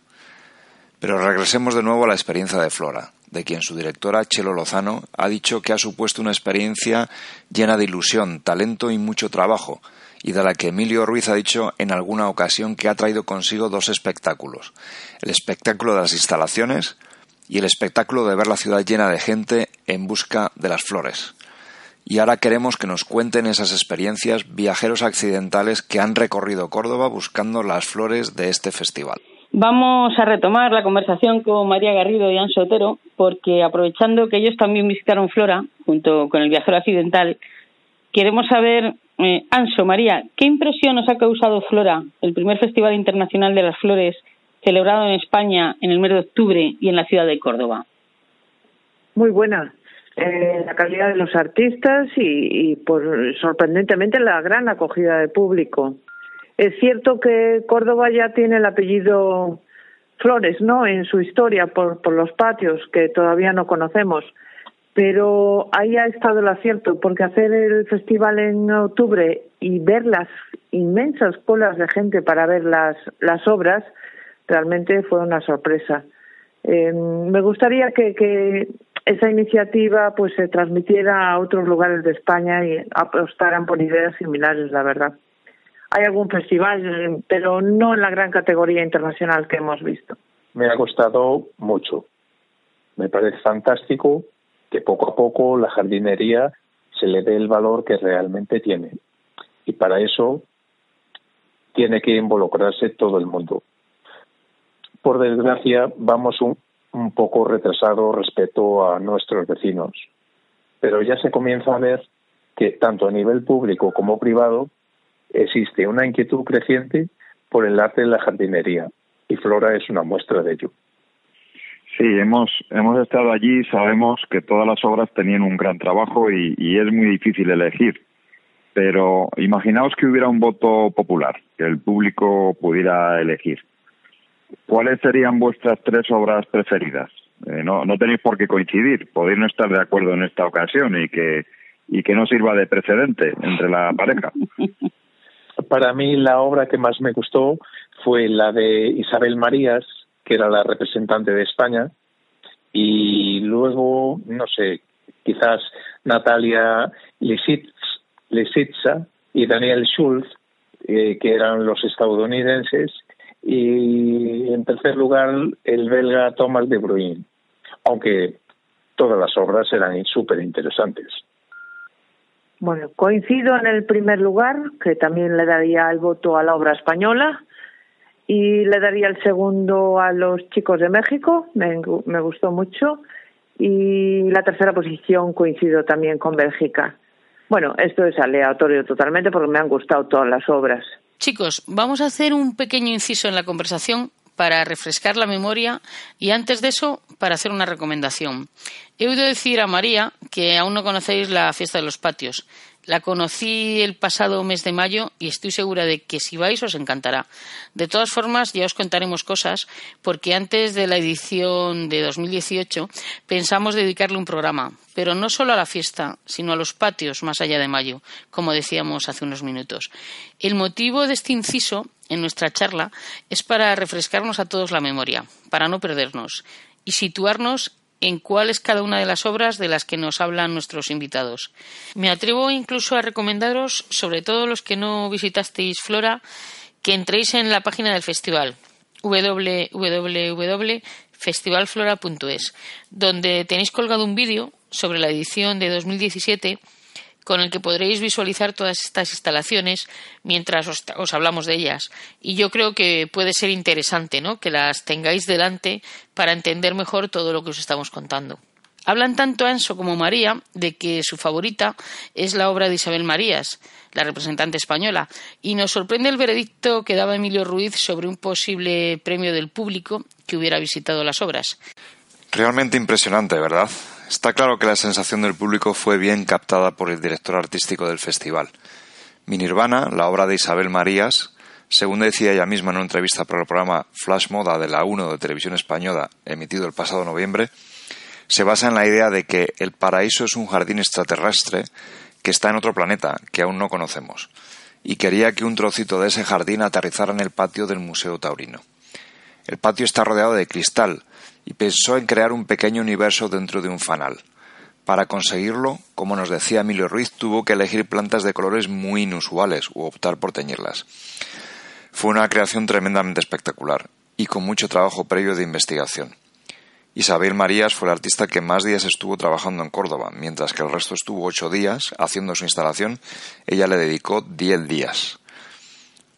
Pero regresemos de nuevo a la experiencia de Flora, de quien su directora Chelo Lozano ha dicho que ha supuesto una experiencia llena de ilusión, talento y mucho trabajo, y de la que Emilio Ruiz ha dicho en alguna ocasión que ha traído consigo dos espectáculos, el espectáculo de las instalaciones y el espectáculo de ver la ciudad llena de gente en busca de las flores. Y ahora queremos que nos cuenten esas experiencias viajeros accidentales que han recorrido Córdoba buscando las flores de este festival. Vamos a retomar la conversación con María Garrido y Anso Otero, porque aprovechando que ellos también visitaron Flora, junto con el viajero accidental, queremos saber, eh, Anso, María, ¿qué impresión os ha causado Flora, el primer Festival Internacional de las Flores, celebrado en España en el mes de octubre y en la ciudad de Córdoba? Muy buena. Eh, la calidad de los artistas y, y por, sorprendentemente la gran acogida de público. Es cierto que Córdoba ya tiene el apellido Flores, ¿no? En su historia por, por los patios que todavía no conocemos. Pero ahí ha estado el acierto, porque hacer el festival en octubre y ver las inmensas colas de gente para ver las, las obras, realmente fue una sorpresa. Eh, me gustaría que, que esa iniciativa pues se transmitiera a otros lugares de España y apostaran por ideas similares, la verdad. Hay algún festival, eh, pero no en la gran categoría internacional que hemos visto. Me ha costado mucho. Me parece fantástico que poco a poco la jardinería se le dé el valor que realmente tiene. Y para eso tiene que involucrarse todo el mundo. Por desgracia, vamos un, poco retrasado respecto a nuestros vecinos, pero ya se comienza a ver que tanto a nivel público como privado existe una inquietud creciente por el arte de la jardinería y Flora es una muestra de ello. Sí, hemos, hemos estado allí, sabemos que todas las obras tenían un gran trabajo y, y es muy difícil elegir. Pero imaginaos que hubiera un voto popular, que el público pudiera elegir. ¿Cuáles serían vuestras tres obras preferidas? Eh, no, no tenéis por qué coincidir, podéis no estar de acuerdo en esta ocasión y que, y que no sirva de precedente entre la pareja. Para mí la obra que más me gustó fue la de Isabel Marías, que era la representante de España, y luego, no sé, quizás Natalia Lisitz, Lisitza y Daniel Schulz, eh, que eran los estadounidenses, y en tercer lugar el belga Thomas de Bruyn, aunque todas las obras eran súper interesantes. Bueno, coincido en el primer lugar, que también le daría el voto a la obra española, y le daría el segundo a los chicos de México, me, me gustó mucho, y la tercera posición coincido también con Bélgica. Bueno, esto es aleatorio totalmente porque me han gustado todas las obras. Chicos, vamos a hacer un pequeño inciso en la conversación para refrescar la memoria y antes de eso para hacer una recomendación. He oído decir a María que aún no conocéis la fiesta de los patios. La conocí el pasado mes de mayo y estoy segura de que si vais os encantará. De todas formas, ya os contaremos cosas porque antes de la edición de 2018 pensamos dedicarle un programa, pero no solo a la fiesta, sino a los patios más allá de mayo, como decíamos hace unos minutos. El motivo de este inciso en nuestra charla es para refrescarnos a todos la memoria, para no perdernos y situarnos en cuál es cada una de las obras de las que nos hablan nuestros invitados. Me atrevo incluso a recomendaros, sobre todo los que no visitasteis Flora, que entréis en la página del festival www.festivalflora.es, donde tenéis colgado un vídeo sobre la edición de 2017 con el que podréis visualizar todas estas instalaciones mientras os, hablamos de ellas. Y yo creo que puede ser interesante ¿no? que las tengáis delante para entender mejor todo lo que os estamos contando. Hablan tanto Anso como María de que su favorita es la obra de Isabel Marías, la representante española, y nos sorprende el veredicto que daba Emilio Ruiz sobre un posible premio del público que hubiera visitado las obras. Realmente impresionante, ¿verdad? Está claro que la sensación del público fue bien captada por el director artístico del festival. Mi Nirvana, la obra de Isabel Marías, según decía ella misma en una entrevista para el programa Flash Moda de la 1 de Televisión Española, emitido el pasado noviembre, se basa en la idea de que el paraíso es un jardín extraterrestre que está en otro planeta que aún no conocemos, y quería que un trocito de ese jardín aterrizara en el patio del Museo Taurino. El patio está rodeado de cristal, y pensó en crear un pequeño universo dentro de un fanal. Para conseguirlo, como nos decía Emilio Ruiz, tuvo que elegir plantas de colores muy inusuales u optar por teñirlas. Fue una creación tremendamente espectacular y con mucho trabajo previo de investigación. Isabel Marías fue la artista que más días estuvo trabajando en Córdoba, mientras que el resto estuvo ocho días haciendo su instalación, ella le dedicó diez días.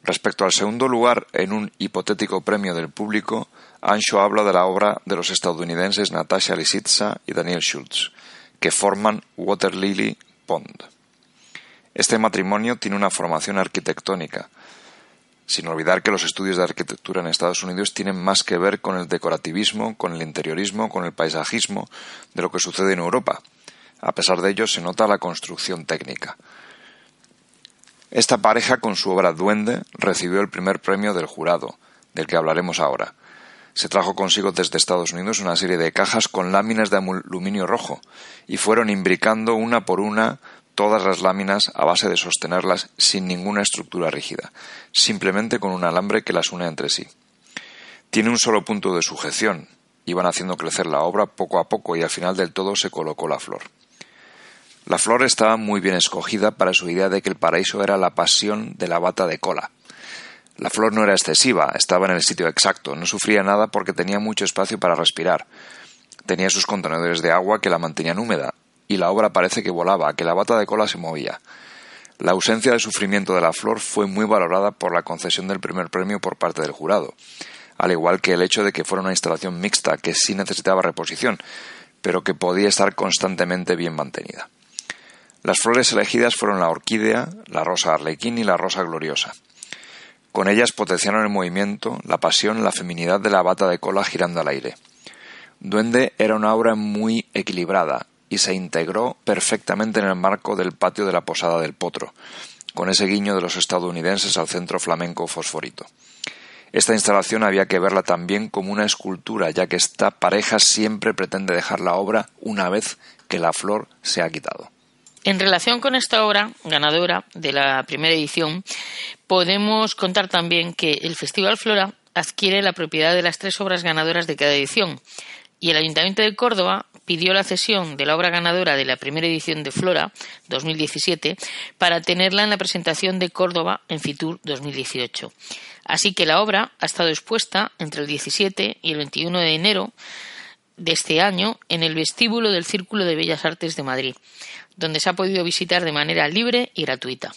Respecto al segundo lugar en un hipotético premio del público, Ancho habla de la obra de los estadounidenses Natasha Lisitsa y Daniel Schultz, que forman Water Lily Pond. Este matrimonio tiene una formación arquitectónica, sin olvidar que los estudios de arquitectura en Estados Unidos tienen más que ver con el decorativismo, con el interiorismo, con el paisajismo de lo que sucede en Europa. A pesar de ello, se nota la construcción técnica. Esta pareja, con su obra Duende, recibió el primer premio del jurado, del que hablaremos ahora se trajo consigo desde Estados Unidos una serie de cajas con láminas de aluminio rojo y fueron imbricando una por una todas las láminas a base de sostenerlas sin ninguna estructura rígida, simplemente con un alambre que las une entre sí. Tiene un solo punto de sujeción, iban haciendo crecer la obra poco a poco y al final del todo se colocó la flor. La flor estaba muy bien escogida para su idea de que el paraíso era la pasión de la bata de cola, la flor no era excesiva, estaba en el sitio exacto, no sufría nada porque tenía mucho espacio para respirar. Tenía sus contenedores de agua que la mantenían húmeda, y la obra parece que volaba, que la bata de cola se movía. La ausencia de sufrimiento de la flor fue muy valorada por la concesión del primer premio por parte del jurado, al igual que el hecho de que fuera una instalación mixta que sí necesitaba reposición, pero que podía estar constantemente bien mantenida. Las flores elegidas fueron la orquídea, la rosa arlequín y la rosa gloriosa. Con ellas potenciaron el movimiento, la pasión, la feminidad de la bata de cola girando al aire. Duende era una obra muy equilibrada y se integró perfectamente en el marco del patio de la Posada del Potro, con ese guiño de los estadounidenses al centro flamenco fosforito. Esta instalación había que verla también como una escultura, ya que esta pareja siempre pretende dejar la obra una vez que la flor se ha quitado. En relación con esta obra ganadora de la primera edición, podemos contar también que el Festival Flora adquiere la propiedad de las tres obras ganadoras de cada edición y el Ayuntamiento de Córdoba pidió la cesión de la obra ganadora de la primera edición de Flora 2017 para tenerla en la presentación de Córdoba en Fitur 2018. Así que la obra ha estado expuesta entre el 17 y el 21 de enero de este año en el vestíbulo del Círculo de Bellas Artes de Madrid donde se ha podido visitar de manera libre y gratuita.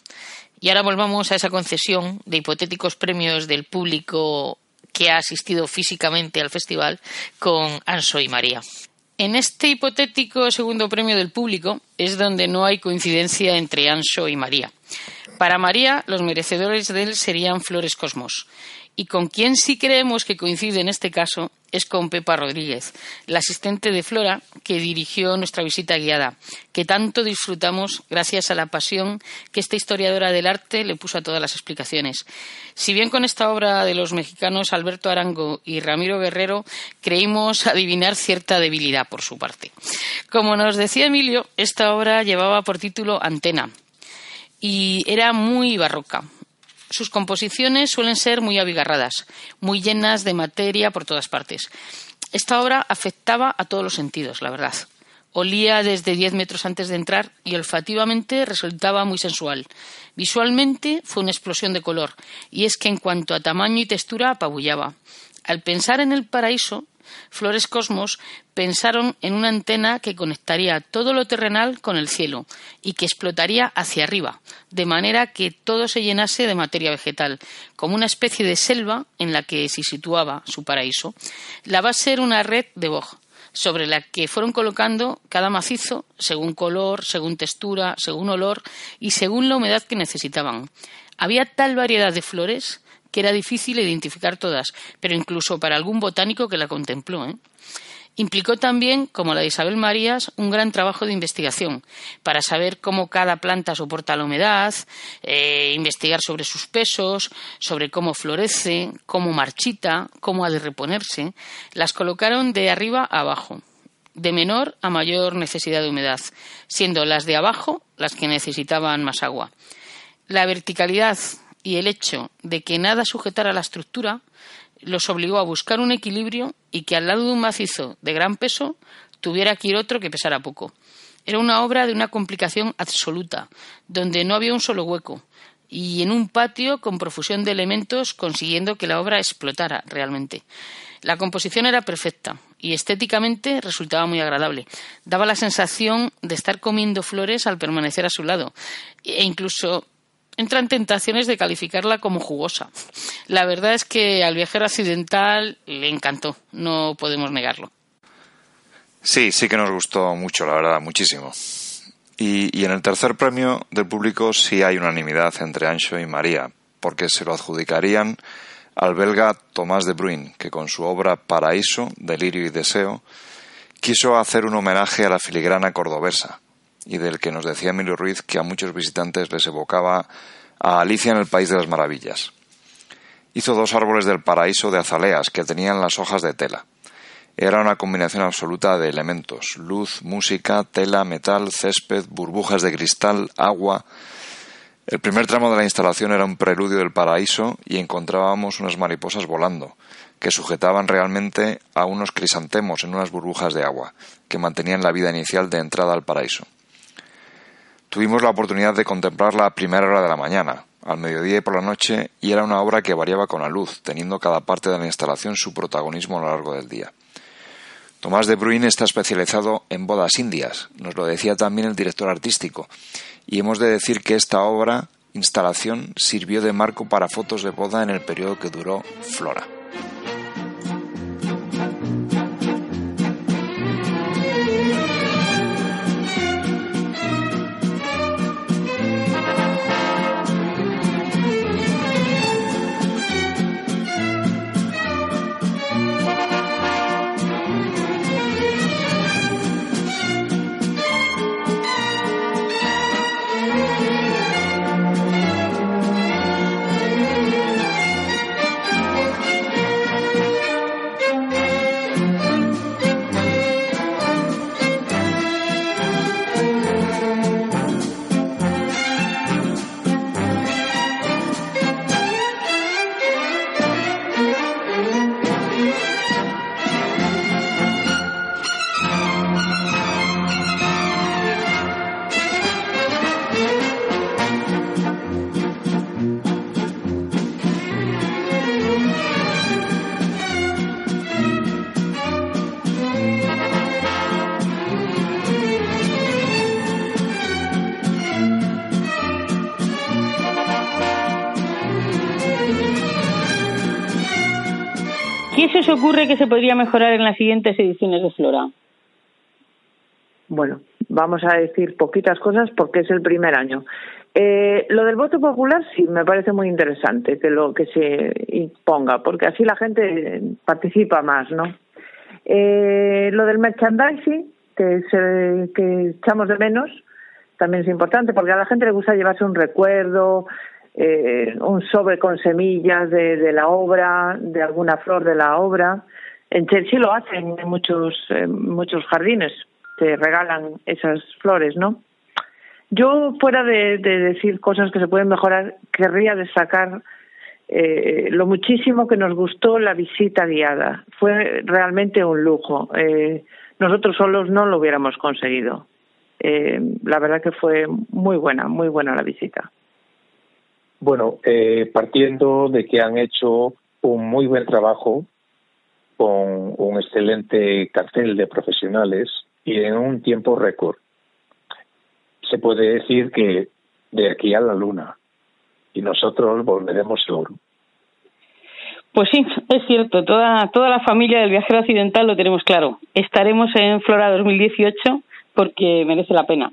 Y ahora volvamos a esa concesión de hipotéticos premios del público que ha asistido físicamente al festival con Anso y María. En este hipotético segundo premio del público es donde no hay coincidencia entre Anso y María. Para María, los merecedores de él serían Flores Cosmos. Y con quien sí creemos que coincide en este caso es con Pepa Rodríguez, la asistente de Flora que dirigió nuestra visita guiada, que tanto disfrutamos gracias a la pasión que esta historiadora del arte le puso a todas las explicaciones. Si bien con esta obra de los mexicanos Alberto Arango y Ramiro Guerrero creímos adivinar cierta debilidad por su parte. Como nos decía Emilio, esta obra llevaba por título Antena y era muy barroca, Sus composiciones suelen ser muy abigarradas, muy llenas de materia por todas partes. Esta obra afectaba a todos los sentidos, la verdad. Olía desde diez metros antes de entrar y olfativamente resultaba muy sensual. Visualmente fue una explosión de color, y es que en cuanto a tamaño y textura apabullaba. Al pensar en el paraíso, Flores Cosmos pensaron en una antena que conectaría todo lo terrenal con el cielo y que explotaría hacia arriba, de manera que todo se llenase de materia vegetal, como una especie de selva en la que se situaba su paraíso. La va a ser una red de boj, sobre la que fueron colocando cada macizo según color, según textura, según olor y según la humedad que necesitaban. Había tal variedad de flores que era difícil identificar todas, pero incluso para algún botánico que la contempló. ¿eh? Implicó también, como la de Isabel Marías, un gran trabajo de investigación para saber cómo cada planta soporta la humedad, eh, investigar sobre sus pesos, sobre cómo florece, cómo marchita, cómo ha de reponerse. Las colocaron de arriba a abajo, de menor a mayor necesidad de humedad, siendo las de abajo las que necesitaban más agua. La verticalidad y el hecho de que nada sujetara la estructura los obligó a buscar un equilibrio y que al lado de un macizo de gran peso tuviera que ir otro que pesara poco. Era una obra de una complicación absoluta, donde no había un solo hueco, y en un patio con profusión de elementos consiguiendo que la obra explotara realmente. La composición era perfecta y estéticamente resultaba muy agradable. Daba la sensación de estar comiendo flores al permanecer a su lado e incluso entran tentaciones de calificarla como jugosa. La verdad es que al viajero accidental le encantó, no podemos negarlo. Sí, sí que nos gustó mucho, la verdad, muchísimo. Y, y en el tercer premio del público sí hay unanimidad entre Ancho y María, porque se lo adjudicarían al belga Tomás de Bruin, que con su obra Paraíso, Delirio y Deseo, quiso hacer un homenaje a la filigrana cordobesa, y del que nos decía Emilio Ruiz que a muchos visitantes les evocaba a Alicia en el País de las Maravillas. Hizo dos árboles del paraíso de azaleas que tenían las hojas de tela. Era una combinación absoluta de elementos luz, música, tela, metal, césped, burbujas de cristal, agua. El primer tramo de la instalación era un preludio del paraíso y encontrábamos unas mariposas volando, que sujetaban realmente a unos crisantemos en unas burbujas de agua, que mantenían la vida inicial de entrada al paraíso. Tuvimos la oportunidad de contemplarla a primera hora de la mañana, al mediodía y por la noche, y era una obra que variaba con la luz, teniendo cada parte de la instalación su protagonismo a lo largo del día. Tomás de Bruin está especializado en bodas indias, nos lo decía también el director artístico, y hemos de decir que esta obra, instalación, sirvió de marco para fotos de boda en el periodo que duró Flora. Se ocurre que se podría mejorar en las siguientes ediciones de Flora? Bueno, vamos a decir poquitas cosas porque es el primer año. Eh, lo del voto popular sí me parece muy interesante que lo que se imponga, porque así la gente participa más, ¿no? Eh, lo del merchandising que, se, que echamos de menos también es importante porque a la gente le gusta llevarse un recuerdo, eh, un sobre con semillas de, la obra, de alguna flor de la obra. En Chelsea lo hacen en muchos, muchos jardines, se regalan esas flores, ¿no? Yo, fuera de, de decir cosas que se pueden mejorar, querría destacar eh, lo muchísimo que nos gustó la visita guiada. Fue realmente un lujo. Eh, nosotros solos no lo hubiéramos conseguido. Eh, la verdad que fue muy buena, muy buena la visita. Bueno, eh, partiendo de que han hecho un muy buen trabajo con un excelente cartel de profesionales y en un tiempo récord. Se puede decir que de aquí a la luna y nosotros volveremos seguro. Pues sí, es cierto, toda, toda la familia del viajero occidental lo tenemos claro. Estaremos en Flora 2018 porque merece la pena.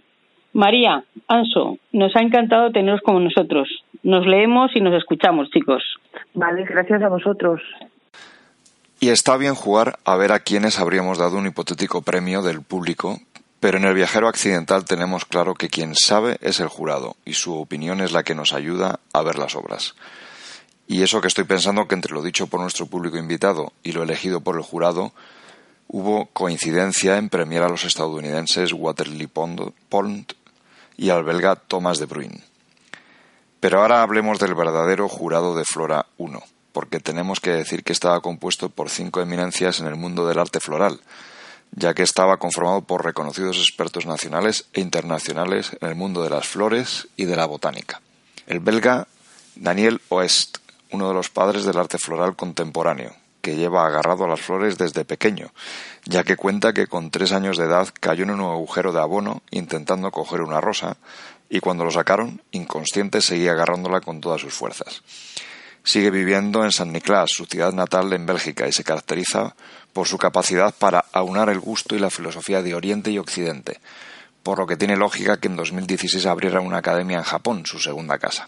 María, Anso, nos ha encantado teneros como nosotros. Nos leemos y nos escuchamos, chicos. Vale, gracias a vosotros. Y está bien jugar a ver a quienes habríamos dado un hipotético premio del público, pero en el viajero accidental tenemos claro que quien sabe es el jurado y su opinión es la que nos ayuda a ver las obras. Y eso que estoy pensando que entre lo dicho por nuestro público invitado y lo elegido por el jurado, hubo coincidencia en premiar a los estadounidenses Waterley Pond y al belga Thomas de Bruyn. Pero ahora hablemos del verdadero jurado de Flora 1 porque tenemos que decir que estaba compuesto por cinco eminencias en el mundo del arte floral, ya que estaba conformado por reconocidos expertos nacionales e internacionales en el mundo de las flores y de la botánica. El belga Daniel Oest, uno de los padres del arte floral contemporáneo, que lleva agarrado a las flores desde pequeño, ya que cuenta que con tres años de edad cayó en un agujero de abono intentando coger una rosa, y cuando lo sacaron, inconsciente seguía agarrándola con todas sus fuerzas. Sigue viviendo en San Nicolás, su ciudad natal en Bélgica, y se caracteriza por su capacidad para aunar el gusto y la filosofía de Oriente y Occidente, por lo que tiene lógica que en 2016 abriera una academia en Japón, su segunda casa.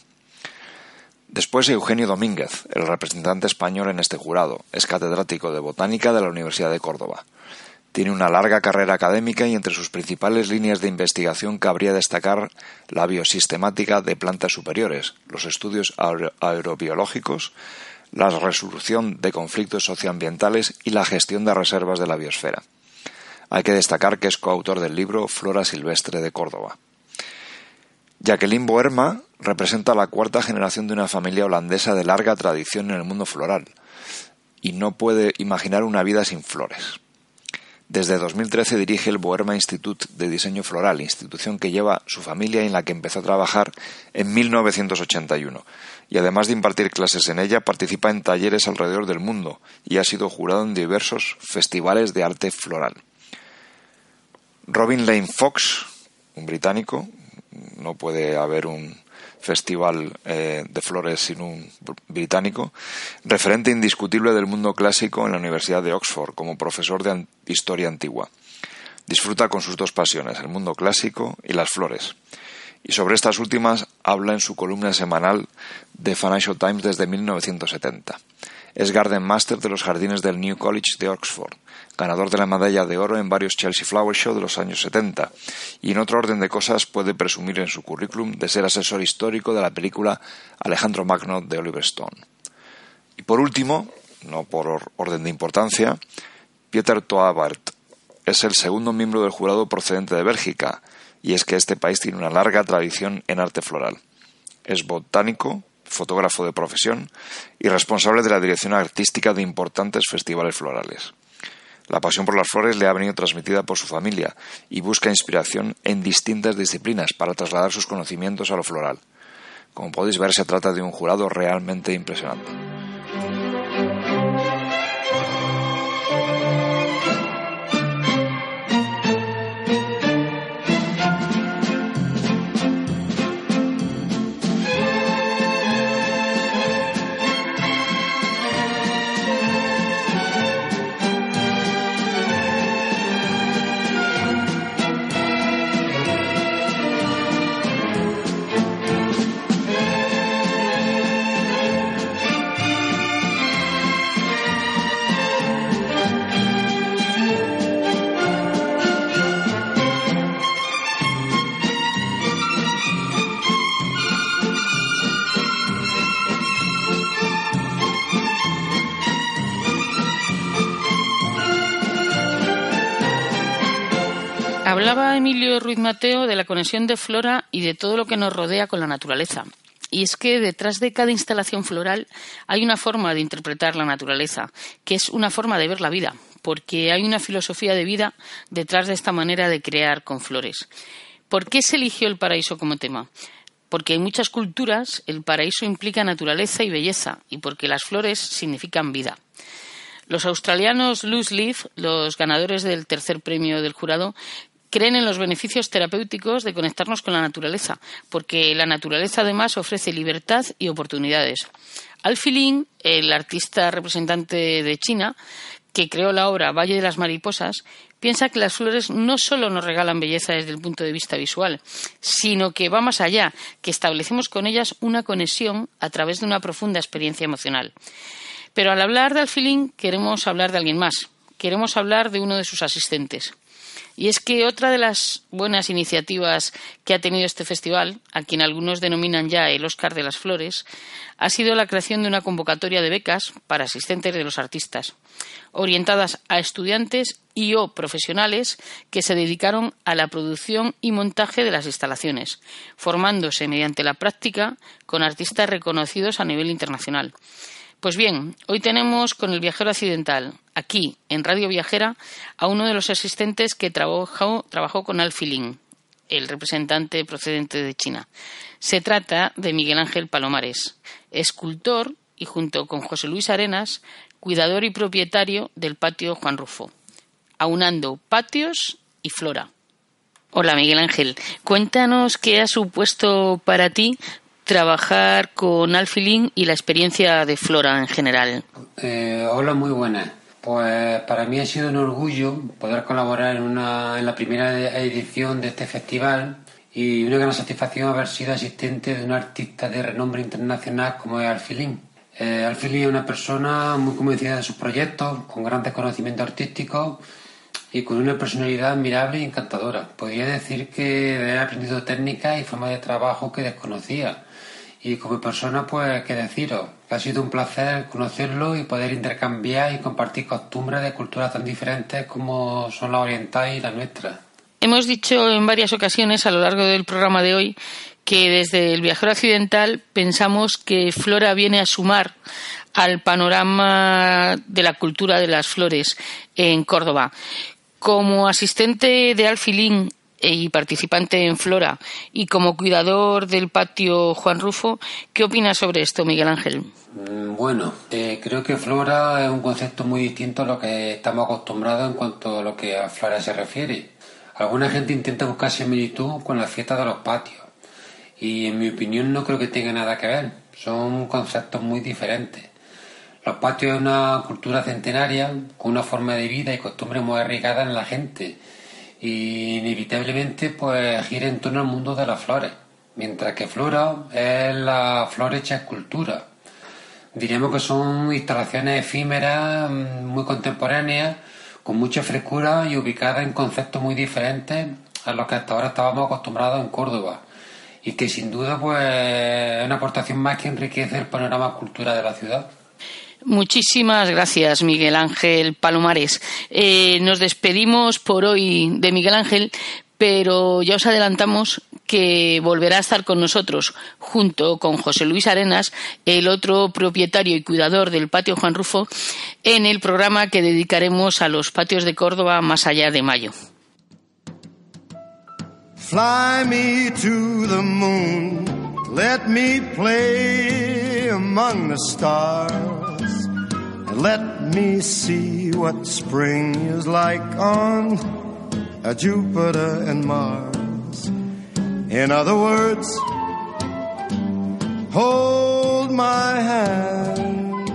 Después Eugenio Domínguez, el representante español en este jurado, es catedrático de botánica de la Universidad de Córdoba. Tiene una larga carrera académica y entre sus principales líneas de investigación cabría destacar la biosistemática de plantas superiores, los estudios aerobiológicos, la resolución de conflictos socioambientales y la gestión de reservas de la biosfera. Hay que destacar que es coautor del libro Flora Silvestre de Córdoba. Jacqueline Boerma representa la cuarta generación de una familia holandesa de larga tradición en el mundo floral y no puede imaginar una vida sin flores. Desde 2013 dirige el Boerma Institute de Diseño Floral, institución que lleva su familia y en la que empezó a trabajar en 1981. Y además de impartir clases en ella, participa en talleres alrededor del mundo y ha sido jurado en diversos festivales de arte floral. Robin Lane Fox, un británico, no puede haber un festival eh, de flores sin un británico, referente indiscutible del mundo clásico en la Universidad de Oxford como profesor de historia antigua. Disfruta con sus dos pasiones, el mundo clásico y las flores. Y sobre estas últimas habla en su columna semanal de Financial Times desde 1970. Es Garden Master de los jardines del New College de Oxford, ganador de la medalla de oro en varios Chelsea Flower Show de los años 70, y en otro orden de cosas puede presumir en su currículum de ser asesor histórico de la película Alejandro Magno de Oliver Stone. Y por último, no por orden de importancia, Pieter Toabart es el segundo miembro del jurado procedente de Bélgica, y es que este país tiene una larga tradición en arte floral. Es botánico, fotógrafo de profesión y responsable de la dirección artística de importantes festivales florales. La pasión por las flores le ha venido transmitida por su familia y busca inspiración en distintas disciplinas para trasladar sus conocimientos a lo floral. Como podéis ver, se trata de un jurado realmente impresionante. Emilio Ruiz Mateo de la conexión de flora y de todo lo que nos rodea con la naturaleza. Y es que detrás de cada instalación floral hay una forma de interpretar la naturaleza, que es una forma de ver la vida, porque hay una filosofía de vida detrás de esta manera de crear con flores. ¿Por qué se eligió el paraíso como tema? Porque en muchas culturas el paraíso implica naturaleza y belleza, y porque las flores significan vida. Los australianos Loose Leaf, los ganadores del tercer premio del jurado, creen en los beneficios terapéuticos de conectarnos con la naturaleza, porque la naturaleza además ofrece libertad y oportunidades. Alfie Lin, el artista representante de China, que creó la obra Valle de las Mariposas, piensa que las flores no solo nos regalan belleza desde el punto de vista visual, sino que va más allá, que establecemos con ellas una conexión a través de una profunda experiencia emocional. Pero al hablar de Alfilín queremos hablar de alguien más, queremos hablar de uno de sus asistentes. Y es que otra de las buenas iniciativas que ha tenido este festival, a quien algunos denominan ya el Oscar de las Flores, ha sido la creación de una convocatoria de becas para asistentes de los artistas, orientadas a estudiantes y o profesionales que se dedicaron a la producción y montaje de las instalaciones, formándose mediante la práctica con artistas reconocidos a nivel internacional. Pues bien, hoy tenemos con el viajero accidental, aquí en Radio Viajera, a uno de los asistentes que trabajó, con Alfilín, el representante procedente de China. Se trata de Miguel Ángel Palomares, escultor y junto con José Luis Arenas, cuidador y propietario del patio Juan Rufo, aunando patios y flora. Hola Miguel Ángel, cuéntanos qué ha supuesto para ti trabajar con Alfilín y la experiencia de Flora en general. Eh, hola, muy buenas. Pues para mí ha sido un orgullo poder colaborar en, una, en la primera edición de este festival y una gran satisfacción haber sido asistente de un artista de renombre internacional como es Alfilín. Eh, Alfilín es una persona muy convencida de sus proyectos, con grandes conocimientos artísticos y con una personalidad admirable y encantadora. Podría decir que he aprendido técnicas y formas de trabajo que desconocía y como persona, pues, qué deciros, ha sido un placer conocerlo y poder intercambiar y compartir costumbres de culturas tan diferentes como son la oriental y la nuestra. Hemos dicho en varias ocasiones a lo largo del programa de hoy que desde el viajero accidental pensamos que Flora viene a sumar al panorama de la cultura de las flores en Córdoba. Como asistente de Alfilín y participante en Flora y como cuidador del patio Juan Rufo, ¿qué opinas sobre esto, Miguel Ángel? Mm, bueno, eh, creo que Flora es un concepto muy distinto a lo que estamos acostumbrados en cuanto a lo que a Flora se refiere. Alguna gente intenta buscar similitud con la fiesta de los patios y en mi opinión no creo que tenga nada que ver. Son conceptos muy diferentes. Los patios es una cultura centenaria con una forma de vida y costumbres muy arraigadas en la gente y inevitablemente pues gira en torno al mundo de las flores, mientras que Flora es la flor hecha escultura. Diríamos que son instalaciones efímeras, mm, muy contemporáneas, con mucha frescura y ubicadas en conceptos muy diferentes a los que hasta ahora estábamos acostumbrados en Córdoba y que sin duda pues es una aportación más que enriquece el panorama cultural de la ciudad. Muchísimas gracias, Miguel Ángel Palomares. Eh, nos despedimos por hoy de Miguel Ángel, pero ya os adelantamos que volverá a estar con nosotros junto con José Luis Arenas, el otro propietario y cuidador del patio Juan Rufo, en el programa que dedicaremos a los patios de Córdoba más allá de mayo. Fly me to the moon, let me play among the stars. Let me see what spring is like on Jupiter and Mars. In other words, hold my hand.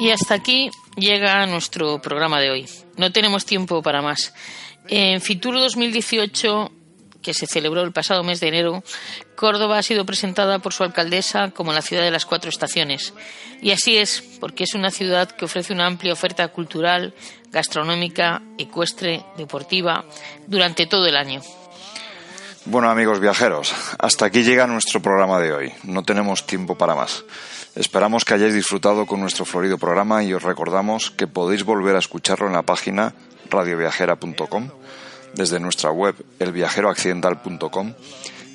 Y hasta aquí llega nuestro programa de hoy. No tenemos tiempo para más. En Fitur 2018 que se celebró el pasado mes de enero, Córdoba ha sido presentada por su alcaldesa como la ciudad de las cuatro estaciones. Y así es, porque es una ciudad que ofrece una amplia oferta cultural, gastronómica, ecuestre, deportiva, durante todo el año. Bueno, amigos viajeros, hasta aquí llega nuestro programa de hoy. No tenemos tiempo para más. Esperamos que hayáis disfrutado con nuestro florido programa y os recordamos que podéis volver a escucharlo en la página radioviajera.com desde nuestra web elviajeroaccidental.com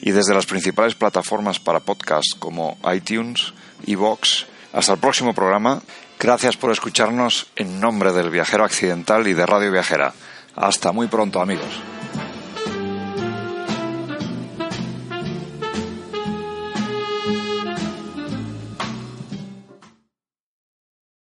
y desde las principales plataformas para podcast como iTunes, iVoox. Hasta el próximo programa. Gracias por escucharnos en nombre del Viajero Accidental y de Radio Viajera. Hasta muy pronto, amigos.